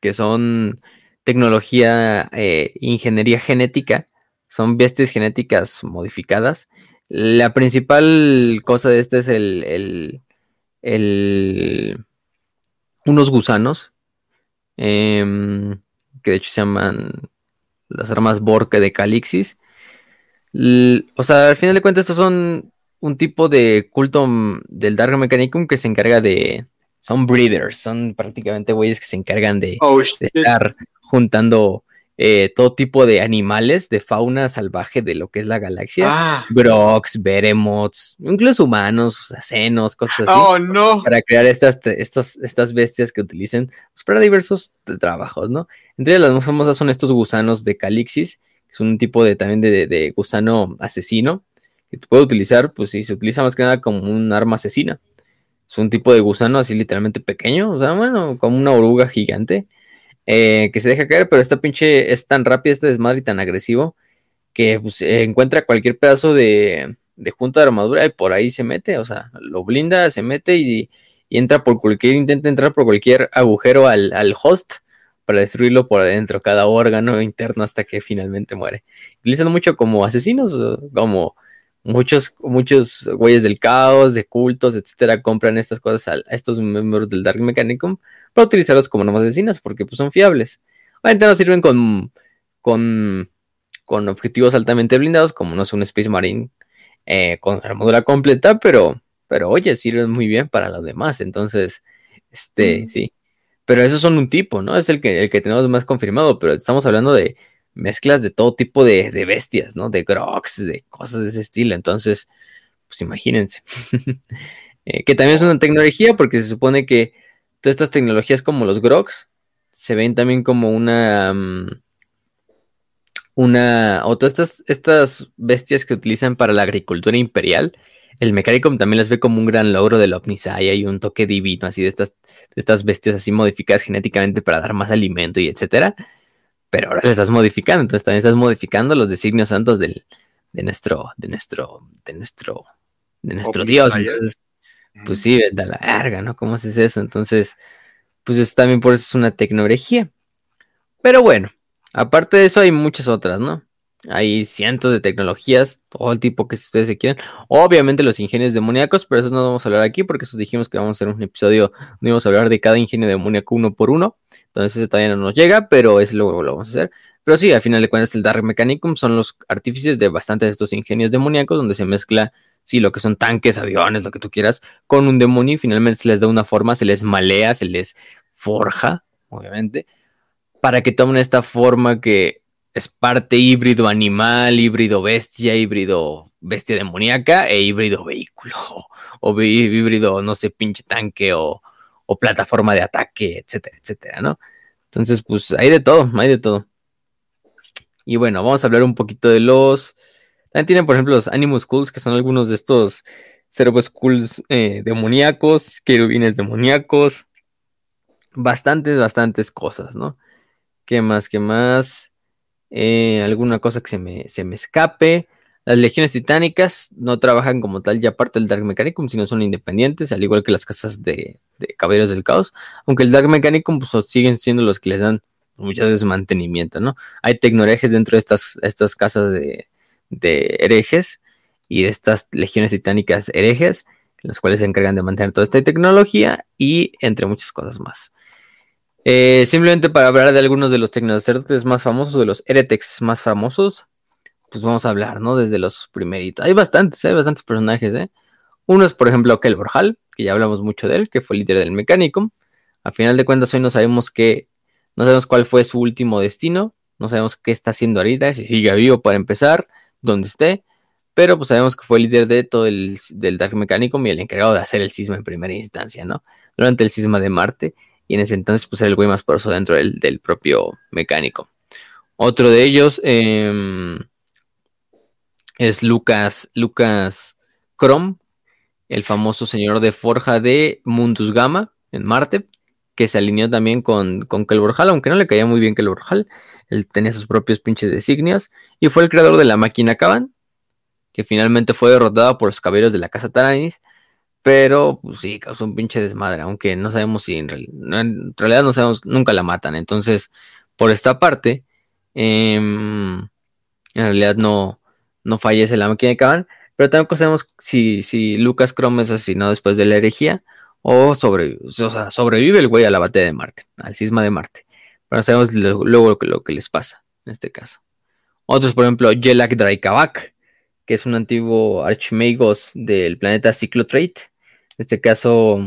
que son tecnología, eh, ingeniería genética, son bestias genéticas modificadas. La principal cosa de este es el, el, unos gusanos, em, que de hecho se llaman las armas Borke de Calixis. O sea, al final de cuentas, estos son un tipo de culto del Dark Mechanicum que se encarga de. Son breeders, son prácticamente güeyes que se encargan de, oh, estar juntando eh, todo tipo de animales, de fauna salvaje de lo que es la galaxia. Ah. Brox, Beremots, incluso humanos, acenos, cosas así. Oh, no. Para crear estas, estas, estas bestias que utilicen pues, para diversos trabajos, ¿no? Entre las más famosas son estos gusanos de Calixis, son un tipo de también de, gusano asesino, que puede utilizar, pues sí, se utiliza más que nada como un arma asesina. Es un tipo de gusano así literalmente pequeño, o sea, bueno, como una oruga gigante, eh, que se deja caer, pero esta pinche es tan rápida, este desmadre y tan agresivo, que pues, encuentra cualquier pedazo de, junta de armadura y por ahí se mete, o sea, lo blinda, se mete y, entra por cualquier, intenta entrar por cualquier agujero al host para destruirlo por adentro, cada órgano interno hasta que finalmente muere. Utilizando mucho como asesinos, como muchos, muchos güeyes del caos, de cultos, etcétera, compran estas cosas a, estos miembros del Dark Mechanicum para utilizarlos como nomás asesinas, porque pues, son fiables. Obviamente no sirven con, con, con objetivos altamente blindados, como no es un Space Marine eh, con armadura completa, pero, pero oye, sirven muy bien para los demás. Entonces, este, sí. Pero esos son un tipo, ¿no? Es el que, el que tenemos más confirmado, pero estamos hablando de mezclas de todo tipo de, bestias, ¿no? De grox, de cosas de ese estilo. Entonces, pues imagínense. Eh, que también es una tecnología porque se supone que todas estas tecnologías como los grox se ven también como una... Mm, una... o todas estas, estas bestias que utilizan para la agricultura imperial el Mechanicum también las ve como un gran logro del Omnisaya y un toque divino, así de estas, de estas bestias así modificadas genéticamente para dar más alimento y etcétera. Pero ahora le estás modificando, entonces también estás modificando los designios santos del, de nuestro, de nuestro, de nuestro, de nuestro Dios. pues sí, da la larga, ¿no? ¿Cómo haces eso? Entonces, pues también por eso es una tecnología. Pero bueno, aparte de eso hay muchas otras, ¿no? Hay cientos de tecnologías, todo el tipo que ustedes se quieran. Obviamente los ingenios demoníacos, pero eso no vamos a hablar aquí porque eso dijimos que vamos a hacer un episodio donde vamos a hablar de cada ingenio demoníaco uno por uno. Entonces ese todavía no nos llega, pero es luego lo vamos a hacer. Pero sí, al final de cuentas el Dark Mechanicum son los artífices de bastantes de estos ingenios demoníacos donde se mezcla, sí, lo que son tanques, aviones, lo que tú quieras, con un demonio y finalmente se les da una forma, se les malea, se les forja, obviamente, para que tomen esta forma que es parte híbrido animal, híbrido bestia, híbrido bestia demoníaca e híbrido vehículo. O, híbrido, no sé, pinche tanque o, plataforma de ataque, etcétera, etcétera, ¿no? Entonces, pues hay de todo, hay de todo. Y bueno, vamos a hablar un poquito de los. También tienen, por ejemplo, los Animus Skulls, que son algunos de estos Cerebro Skulls eh, demoníacos, querubines demoníacos. Bastantes, bastantes cosas, ¿no? ¿Qué más? ¿Qué más? Eh, alguna cosa que se me, se me escape. Las legiones titánicas no trabajan como tal ya parte del Dark Mechanicum, sino son independientes, al igual que las casas de, Caballeros del Caos. Aunque el Dark Mechanicum pues, siguen siendo los que les dan muchas veces mantenimiento, ¿no? Hay tecnoherejes dentro de estas, estas casas de, de herejes y de estas legiones titánicas herejes, las cuales se encargan de mantener toda esta tecnología y entre muchas cosas más. Eh, simplemente para hablar de algunos de los tecnosacerdotes más famosos, de los Heretex más famosos, pues vamos a hablar, ¿no? Desde los primeritos. Hay bastantes, hay bastantes personajes, ¿eh? Uno es, por ejemplo, Kelbor Hall, que ya hablamos mucho de él, que fue líder del Mechanicum. A final de cuentas, hoy no sabemos qué, no sabemos cuál fue su último destino, no sabemos qué está haciendo ahorita, si sigue vivo para empezar, dónde esté, pero pues sabemos que fue líder de todo el del Dark Mechanicum y el encargado de hacer el sisma en primera instancia, ¿no? Durante el sisma de Marte y en ese entonces pues era el güey más poderoso dentro del, propio mecánico. Otro de ellos em, es Lucas, Lucas Crom, el famoso señor de forja de Mundus Gamma en Marte, que se alineó también con, con aunque no le caía muy bien Kelbor Hall, él tenía sus propios pinches designios, y fue el creador de la máquina Caban, que finalmente fue derrotada por los caballeros de la casa Taranis, Pero, pues sí, causó un pinche desmadre, aunque no sabemos si en, realidad no sabemos, nunca la matan. Entonces, por esta parte, em, en realidad no, no fallece la máquina de Caban. Pero tampoco sabemos si, si Lucas Chrome es asesinado después de la herejía o, sobrevive el güey a la batalla de Marte, al cisma de Marte. Pero sabemos luego lo, que les pasa en este caso. Otros, por ejemplo, Jelak Draikavak, que es un antiguo archimagos del planeta Cyclotrate. Este caso,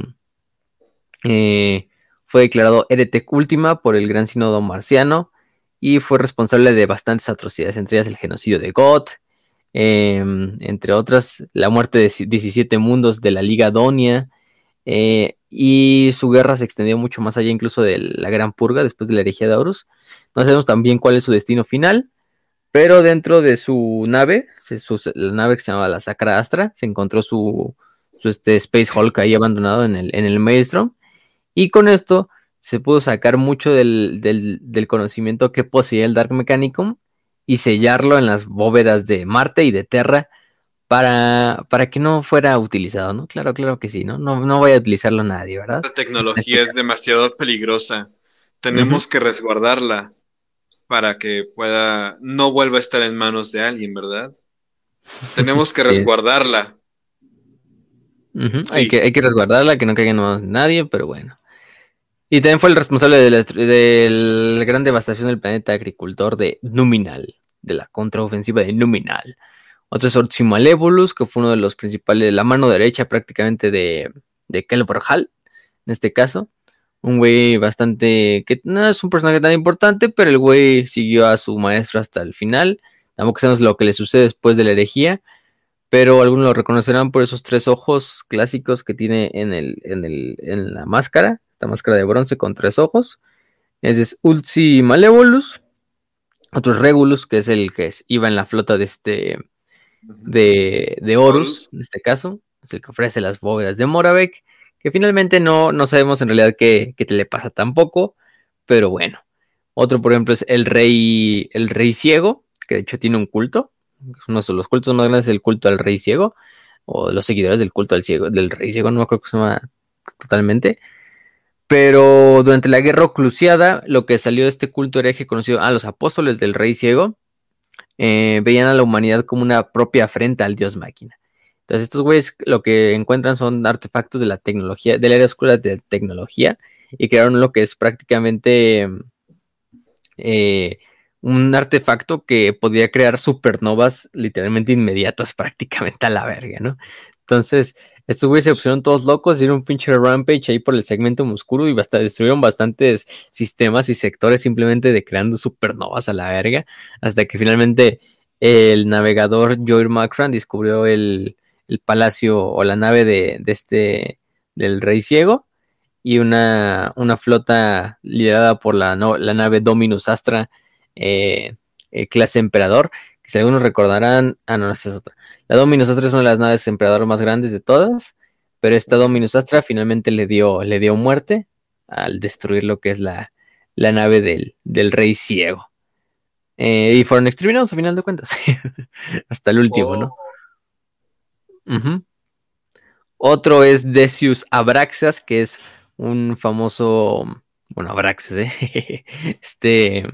eh, fue declarado heretic última por el Gran Sínodo Marciano y fue responsable de bastantes atrocidades, entre ellas el genocidio de Goth, em, entre otras la muerte de 17 mundos de la Liga Donia, eh, y su guerra se extendió mucho más allá incluso de la Gran Purga después de la herejía de Horus. No sabemos también cuál es su destino final, pero dentro de su nave, la nave que se llamaba la Sacra Astra, se encontró su, este Space Hulk ahí abandonado en el, en el Maelstrom. Y con esto se pudo sacar mucho del, del, conocimiento que poseía el Dark Mechanicum y sellarlo en las bóvedas de Marte y de Terra para, para que no fuera utilizado, ¿no? Claro, claro que sí, ¿no? No, no voy a utilizarlo nadie, ¿verdad? La tecnología es demasiado peligrosa. Tenemos que resguardarla para que pueda, no vuelva a estar en manos de alguien, ¿verdad? Tenemos que resguardarla. Hay, que, hay que resguardarla, que no caiga en manos de nadie, pero bueno. Y también fue el responsable de la, de la gran devastación del planeta agricultor de Numinal, de la contraofensiva de Numinal. Otro es Ortsimalévolus, que fue uno de los principales, la mano derecha prácticamente de, de Hall, en este caso. Un güey bastante, que no es un personaje tan importante, pero el güey siguió a su maestro hasta el final. Tampoco sabemos lo que le sucede después de la herejía, pero algunos lo reconocerán por esos tres ojos clásicos que tiene en, el, en, el, en la máscara, esta máscara de bronce con tres ojos. Es Ulci Malevolus, otro es Regulus, que es el que iba en la flota de este de, de Horus, en este caso, es el que ofrece las bóvedas de Moravec, que finalmente no, no sabemos en realidad qué, qué te le pasa tampoco, pero bueno. Otro, por ejemplo, es el rey, el rey ciego, que de hecho tiene un culto. Uno de los cultos más grandes es el culto al rey ciego, o los seguidores del culto al ciego, del rey ciego, no me acuerdo cómo se llama totalmente. Pero durante la guerra oclusiada, lo que salió de este culto hereje conocido a los apóstoles del rey ciego, eh, veían a la humanidad como una propia afrenta al dios máquina. Entonces estos güeyes lo que encuentran son artefactos de la tecnología, de la era oscura de tecnología, y crearon lo que es prácticamente eh, un artefacto que podría crear supernovas literalmente inmediatas prácticamente a la verga, ¿no? Entonces, estos güeyes se pusieron todos locos, hicieron un pinche rampage ahí por el segmento oscuro y hasta destruyeron bastantes sistemas y sectores simplemente de creando supernovas a la verga, hasta que finalmente el navegador Joel Macron descubrió el, palacio o la nave de, este del rey ciego y una, una flota liderada por la, la nave Dominus Astra eh, eh, clase emperador que si algunos recordarán, ah no, esa es otra la Dominus Astra es una de las naves emperador más grandes de todas, pero esta Dominus Astra finalmente le dio, le dio muerte al destruir lo que es la, nave del, rey ciego. Eh, y fueron exterminados a final de cuentas. Hasta el último, ¿no? Oh. Otro es Decius Abraxas, que es un famoso. Bueno, Abraxas, ¿eh? Este.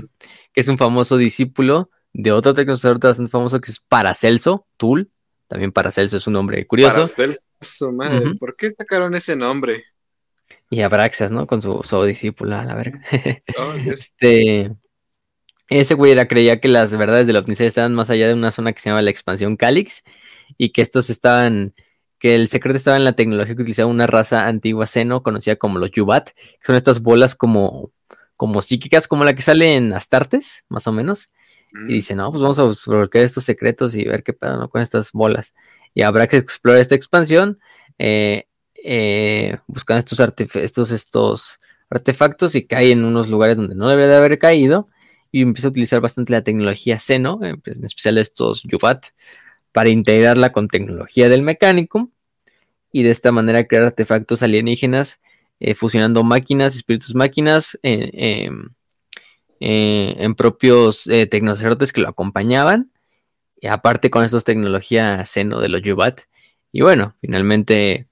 Que es un famoso discípulo de otro tecnología bastante famoso que es Paracelso, Tul. También Paracelso es un nombre curioso. Paracelso, madre, ¿por qué sacaron ese nombre? Y Abraxas, ¿no? Con su, su discípula, la verga. Oh, este. Ese güey era, creía que las verdades de la Odisea estaban más allá de una zona que se llama la expansión Calix y que estos estaban, que el secreto estaba en la tecnología que utilizaba una raza antigua seno conocida como los Yubat, que son estas bolas como, como psíquicas, como la que sale en Astartes, más o menos, y dice, no, pues vamos a buscar estos secretos y ver qué pedo con estas bolas. Y habrá que explorar esta expansión, eh, eh, buscando estos, estos, estos artefactos y cae en unos lugares donde no debería de haber caído. Y empieza a utilizar bastante la tecnología Seno, eh, pues, en especial estos Yubat, para integrarla con tecnología del mecánico. Y de esta manera crear artefactos alienígenas, fusionando máquinas, espíritus máquinas, eh, en propios eh, tecnocertes que lo acompañaban. Y aparte con estos tecnología seno de los Yubat. Y bueno, finalmente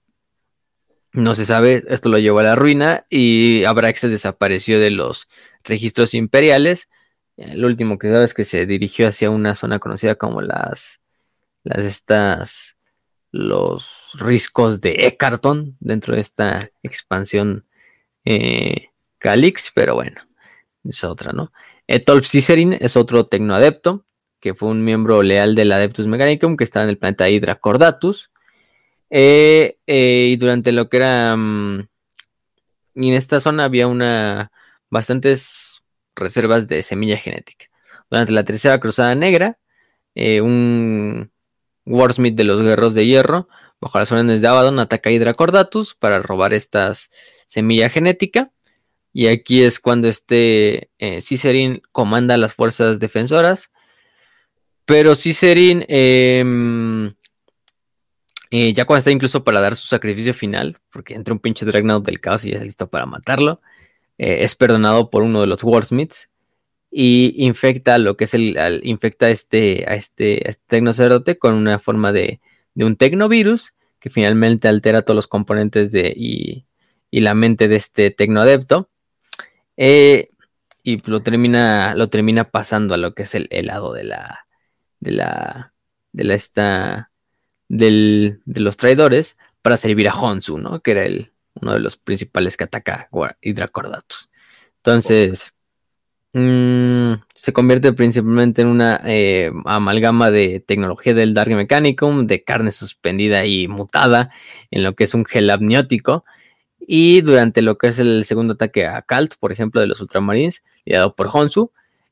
No se sabe, esto lo llevó a la ruina y Abraxas desapareció de los registros imperiales. Lo último que sabe es que se dirigió hacia una zona conocida como las, las estas, los riscos de Ecarton dentro de esta expansión eh, Calix, pero bueno, es otra, ¿no? Etolf Cicerin es otro tecnoadepto, que fue un miembro leal del Adeptus Mechanicum, que estaba en el planeta Hydra Cordatus. Eh, eh, y durante lo que era... Mm, y en esta zona había una bastantes reservas de semilla genética. Durante la Tercera Cruzada Negra, un Warsmith de los Guerros de Hierro, bajo las órdenes de Abaddon, ataca a Hydra Cordatus para robar estas semilla genética. Y aquí es cuando este eh, comanda las fuerzas defensoras. Pero Cicerin, em, eh, ya cuando está incluso para dar su sacrificio final, porque entra un pinche Dreadnought del caos y ya está listo para matarlo, eh, es perdonado por uno de los Warsmiths y infecta lo que es el, infecta este, a este, a este tecnocerote con una forma de, de, un tecnovirus que finalmente altera todos los componentes de, y, y la mente de este tecnoadepto. Eh, y lo termina, lo termina pasando a lo que es el, lado de la, de la, de la esta, del, de los traidores para servir a Honsu, ¿no? Que era el, uno de los principales que ataca a Hydracordatus. Entonces, Mm, se convierte principalmente en una eh, amalgama de tecnología del Dark Mechanicum, de carne suspendida y mutada en lo que es un gel amniótico. Y durante lo que es el segundo ataque a Kalt, por ejemplo, de los Ultramarines, liderado por Honsu,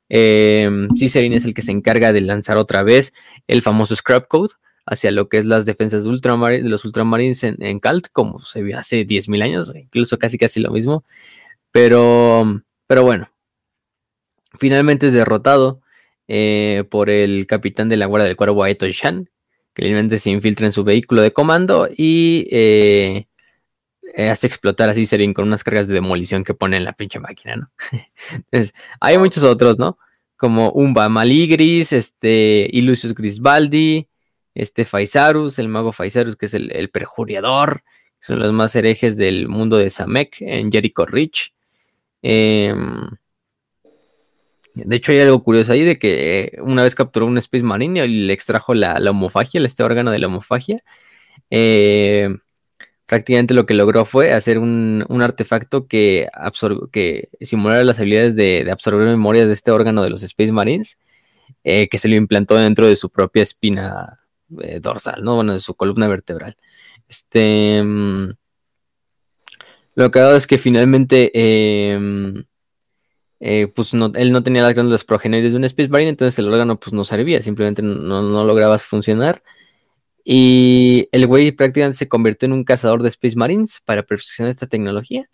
eh, Cicerin es el que se encarga de lanzar otra vez el famoso Scrap Code hacia lo que es las defensas de, de los Ultramarines en, en Kalt, como se vio hace 10.000 años, incluso casi casi lo mismo. Pero, pero bueno, Finalmente es derrotado eh, por el capitán de la Guardia del Cuervo, Aeto Shan, que realmente se infiltra en su vehículo de comando y eh, hace explotar a Cicerin con unas cargas de demolición que pone en la pinche máquina, ¿no? Entonces, hay muchos otros, ¿no? Como Umba Maligris, este, Ilusius Grisbaldi, este Faisarus, el mago Faisarus, que es el, perjuriador, son los más herejes del mundo de Samek en Jericho Ridge. Eh, de hecho, hay algo curioso ahí de que eh, una vez capturó un Space Marine y le extrajo la, homofagia, este órgano de la homofagia. Eh, prácticamente lo que logró fue hacer un, artefacto que, que simulara las habilidades de, absorber memorias de este órgano de los Space Marines, eh, que se lo implantó dentro de su propia espina dorsal, ¿no? Bueno, de su columna vertebral. Este. Mm, lo que ha dado es que finalmente em, eh, pues él no tenía las glándulas progenitores de un Space Marine, entonces el órgano pues no servía, simplemente no, lograba funcionar. Y el güey prácticamente se convirtió en un cazador de Space Marines para perfeccionar esta tecnología.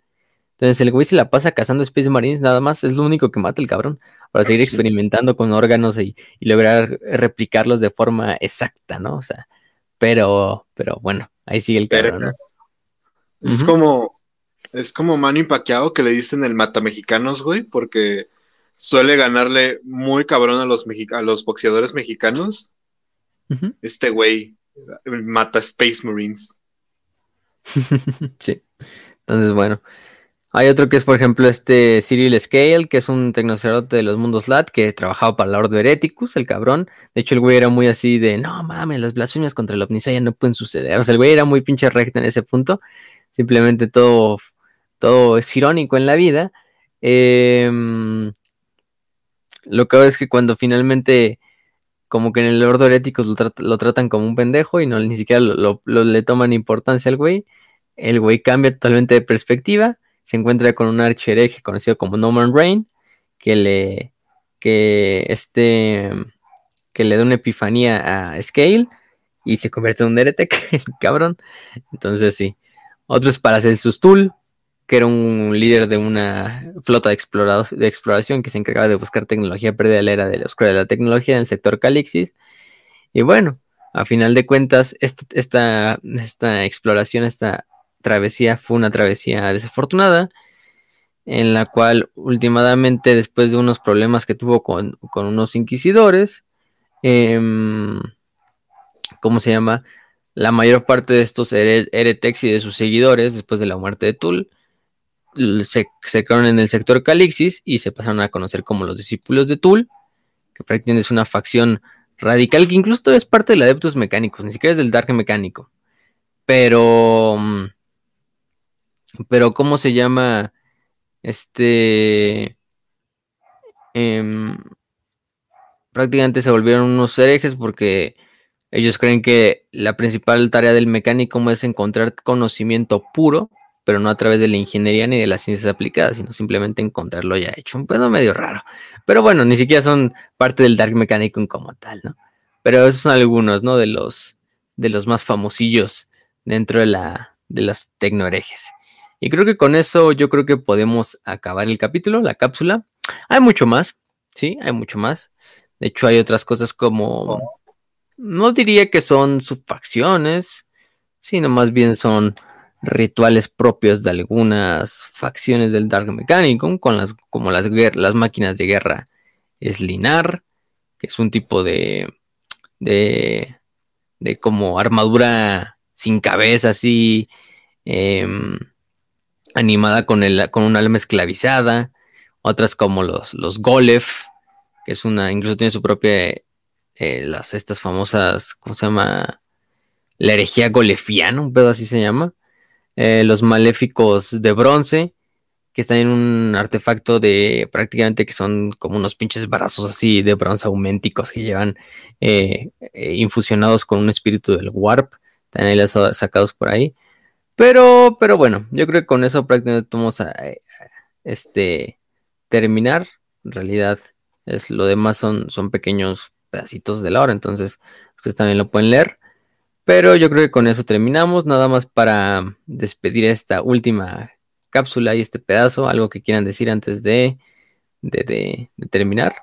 Entonces el güey se la pasa cazando Space Marines nada más, es lo único que mata el cabrón, para seguir experimentando con órganos y, lograr replicarlos de forma exacta, ¿no? O sea, pero, pero bueno, ahí sigue el cabrón, Es como, es como Manny Pacquiao que le dicen el mata mexicanos, güey, porque suele ganarle muy cabrón a los, a los boxeadores mexicanos. Este güey mata Space Marines. sí. Entonces, bueno. Hay otro que es, por ejemplo, este Cyril Scale, que es un tecnocerote de los mundos LAT, que trabajaba para la Ordo Hereticus, el cabrón. De hecho, el güey era muy así de, no mames, las blasfemias contra el Omnisaya no pueden suceder. O sea, el güey era muy pinche recto en ese punto. Simplemente todo todo es irónico en la vida. Em, lo que es que cuando finalmente, como que en el ordo herético lo, tratan como un pendejo y no ni siquiera lo, le toman importancia al güey, el güey cambia totalmente de perspectiva, se encuentra con un archereje conocido como Norman Rain, que le, que este, que le da una epifanía a Scale y se convierte en un heretic, cabrón. Entonces sí. Otro es para hacer sus tool, que era un líder de una flota de, de exploración que se encargaba de buscar tecnología perdida la era de la oscuridad de la tecnología en el sector Calixis. Y bueno, a final de cuentas, esta, esta, exploración, esta travesía fue una travesía desafortunada, en la cual últimamente, después de unos problemas que tuvo con, unos inquisidores, em, ¿cómo se llama? la mayor parte de estos Eretex y de sus seguidores, después de la muerte de Tul, se, crearon en el sector Calixis y se pasaron a conocer como los discípulos de Tul, que prácticamente es una facción radical que incluso es parte del Adeptus Mecánicos, ni siquiera es del Dark Mecánico. Pero. Mm, pero, ¿cómo se llama? Este. Em, prácticamente se volvieron unos herejes porque ellos creen que la principal tarea del mecánico es encontrar conocimiento puro, pero no a través de la ingeniería ni de las ciencias aplicadas, sino simplemente encontrarlo ya hecho. Un pedo medio raro. Pero bueno, ni siquiera son parte del Dark Mechanicum como tal, ¿no? Pero esos son algunos, ¿no? De los, de los más famosillos dentro de, la, de los tecnoherejes. Y creo que con eso yo creo que podemos acabar el capítulo, la cápsula. Hay mucho más, sí, hay mucho más. De hecho, hay otras cosas como... No diría que son subfacciones, sino más bien son rituales propios de algunas facciones del Dark Mechanicum, con las, como las, las máquinas de guerra Slinar, que es un tipo de, de, como armadura sin cabeza, así, em, animada con, el, con un alma esclavizada, otras como los, los Golef, que es una, incluso tiene su propia, eh, las, estas famosas, ¿cómo se llama? La herejía golefiana, un pedo así se llama. Eh, los maléficos de bronce, que están en un artefacto de prácticamente que son como unos pinches brazos así de bronce auménticos que llevan eh, infusionados con un espíritu del warp. Están ahí sacados por ahí. Pero, pero bueno, yo creo que con eso prácticamente vamos a este, terminar. En realidad, es, lo demás son, son pequeños pedacitos de la hora, entonces ustedes también lo pueden leer. Pero yo creo que con eso terminamos. Nada más para despedir esta última cápsula y este pedazo. Algo que quieran decir antes de, de, terminar.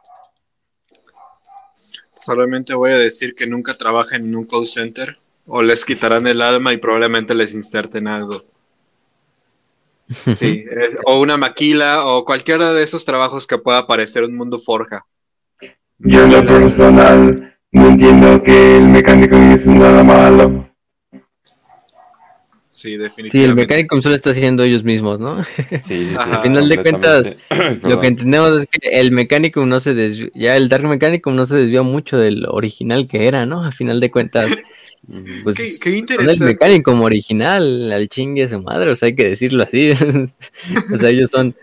Solamente voy a decir que nunca trabajen en un call center o les quitarán el alma y probablemente les inserten algo. Sí, o una maquila o cualquiera de esos trabajos que pueda parecer un mundo forja. Yo en lo personal no entiendo que el mecánico es nada malo. Sí, definitivamente. Sí, el mecánico solo está haciendo ellos mismos, ¿no? Sí, sí, Al final de cuentas, lo que entendemos es que el mecánico no se desvió, ya el Dark Mecánico no se desvió mucho del original que era, ¿no? Al final de cuentas, pues qué, qué interesante. el mecánico como original, al chingue su madre, o sea, hay que decirlo así. o sea, ellos son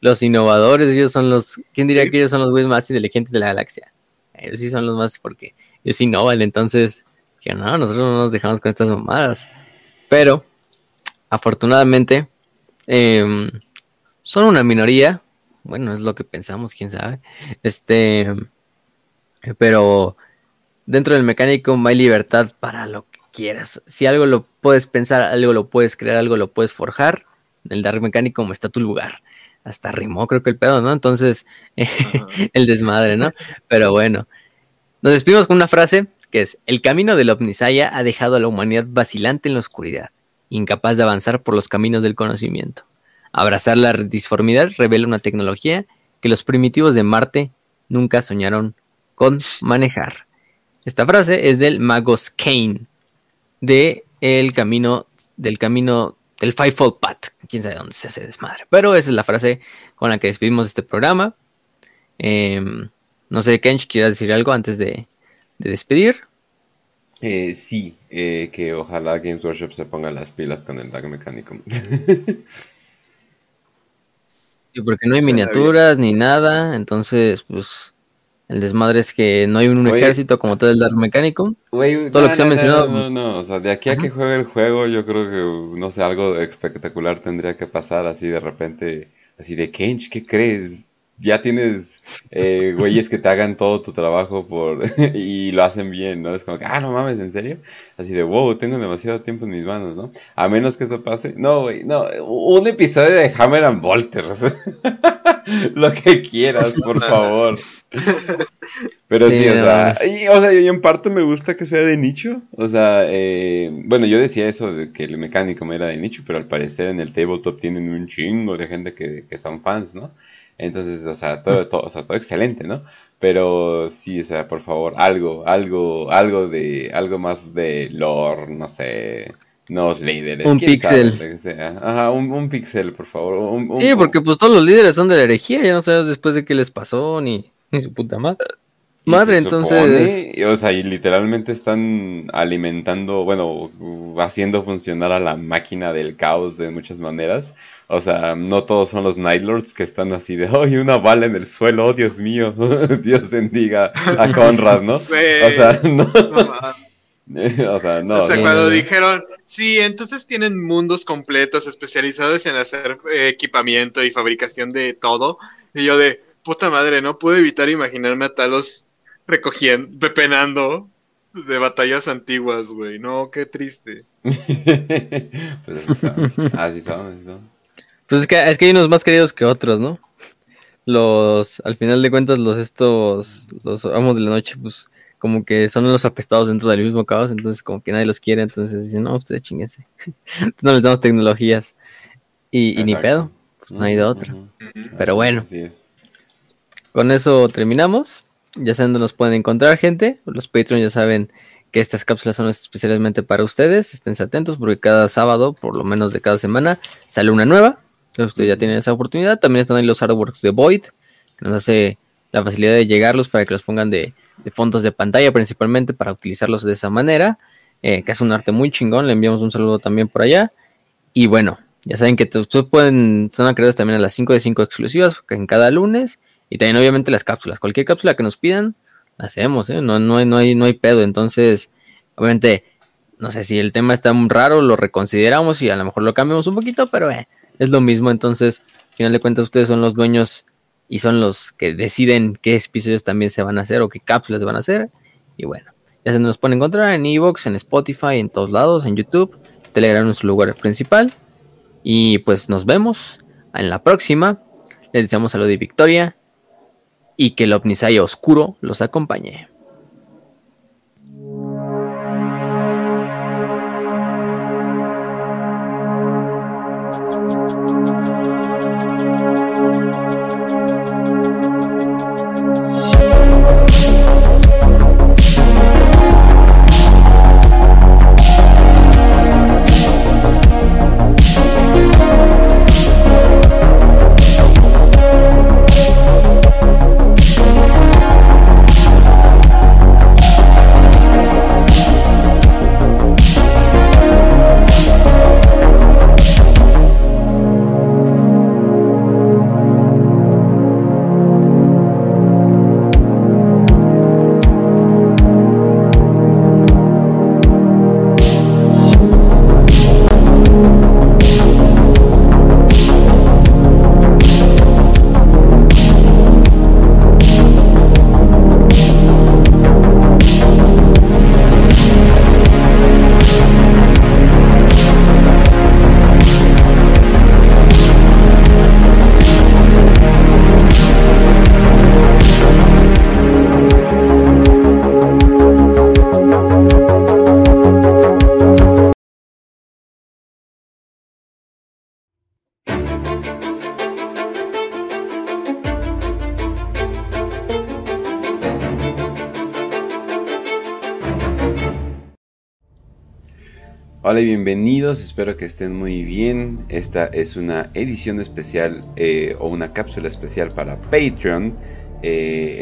los innovadores, ellos son los, ¿quién diría que ellos son los güeyes más inteligentes de la galaxia? Ellos sí son los más porque ellos innovan, entonces, que no, nosotros no nos dejamos con estas mamadas. Pero, afortunadamente, em, son una minoría, bueno, es lo que pensamos, quién sabe. Este, pero dentro del mecánico hay libertad para lo que quieras. Si algo lo puedes pensar, algo lo puedes crear, algo lo puedes forjar, en el Dark Mecánico está tu lugar. Hasta rimó, creo que el pedo, ¿no? Entonces, el desmadre, ¿no? Pero bueno, nos despedimos con una frase que es: El camino del Omnisaya ha dejado a la humanidad vacilante en la oscuridad, incapaz de avanzar por los caminos del conocimiento. Abrazar la disformidad revela una tecnología que los primitivos de Marte nunca soñaron con manejar. Esta frase es del Magos Kane, de el camino, del camino, del Fivefold Path. Quién sabe dónde se hace desmadre. Pero esa es la frase con la que despedimos este programa. Em, no sé, Kench, ¿quieres decir algo antes de, despedir? Eh, sí, eh, que ojalá Games Workshop se ponga las pilas con el Mechanicum. sí, porque no hay miniaturas ni nada, entonces, pues el desmadre es que no hay un ejército como todo el Dark Mecánico. todo lo que se ha mencionado. No, no, no, o sea, de aquí a que juegue el juego, yo creo que, no sé, algo espectacular tendría que pasar así de repente. Así de, Kench, ¿qué crees? Ya tienes eh, güeyes que te hagan todo tu trabajo por y lo hacen bien, ¿no? Es como que, ah, no mames, ¿en serio? Así de, wow, tengo demasiado tiempo en mis manos, ¿no? A menos que eso pase. No, güey, no, un episodio de Hammer and Volters. lo que quieras, por favor. Pero sí, o sea, y, o sea, y en parte me gusta que sea de nicho. O sea, eh, bueno, yo decía eso de que el mecánico me era de nicho, pero al parecer en el tabletop tienen un chingo de gente que, que son fans, ¿no? Entonces, o sea, todo, todo, o sea, todo excelente, ¿no? Pero sí, o sea, por favor, algo, algo, algo de, algo más de lore, no sé, nuevos líderes. Un pixel. Ajá, un, un pixel, por favor. sí, porque pues todos los líderes son de la herejía, ya no sabes después de qué les pasó, ni, ni su puta madre. Madre, entonces. o sea, y literalmente están alimentando, bueno, haciendo funcionar a la máquina del caos de muchas maneras. O sea, no todos son los Nightlords que están así de, ¡ay, una bala en el suelo! ¡Oh, Dios mío! Dios bendiga a Conrad, ¿no? o sea, no. o sea, no. O sea, cuando dijeron, sí, entonces tienen mundos completos especializados en hacer eh, equipamiento y fabricación de todo. Y yo de, puta madre, no pude evitar imaginarme a Talos recogiendo, pepenando de batallas antiguas, güey. No, qué triste. pues así son, así son. Pues es que, es que hay unos más queridos que otros, ¿no? Los, al final de cuentas, los estos, los amos de la noche, pues como que son los apestados dentro del mismo caos, entonces como que nadie los quiere, entonces dicen, no, ustedes chinguense. no les damos tecnologías. Y, ni pedo, pues no hay de otra. Pero bueno. Con eso terminamos. Ya saben dónde nos pueden encontrar, gente. Los Patreons ya saben que estas cápsulas son especialmente para ustedes. Estén atentos porque cada sábado, por lo menos de cada semana, sale una nueva. Entonces ustedes ya tienen esa oportunidad. También están ahí los artworks de Void, que nos hace la facilidad de llegarlos para que los pongan de, fondos de pantalla principalmente para utilizarlos de esa manera. Eh, que es un arte muy chingón. Le enviamos un saludo también por allá. Y bueno, ya saben que ustedes pueden, son acreedores también a las 5 de 5 exclusivas en cada lunes. Y también obviamente las cápsulas. Cualquier cápsula que nos pidan, la hacemos, ¿eh? no, no, hay, no, hay, no hay pedo. Entonces, obviamente, no sé si el tema está muy raro, lo reconsideramos y a lo mejor lo cambiamos un poquito, pero eh, es lo mismo. Entonces, al final de cuentas, ustedes son los dueños y son los que deciden qué episodios también se van a hacer o qué cápsulas van a hacer. Y bueno, ya se nos pueden encontrar en Evox, en Spotify, en todos lados, en YouTube. Telegram es su lugar principal. Y pues nos vemos en la próxima. Les deseamos salud y victoria y que el Omnisaya oscuro los acompañe. Hola bienvenidos, espero que estén muy bien. Esta es una edición especial eh, o una cápsula especial para Patreon. Eh,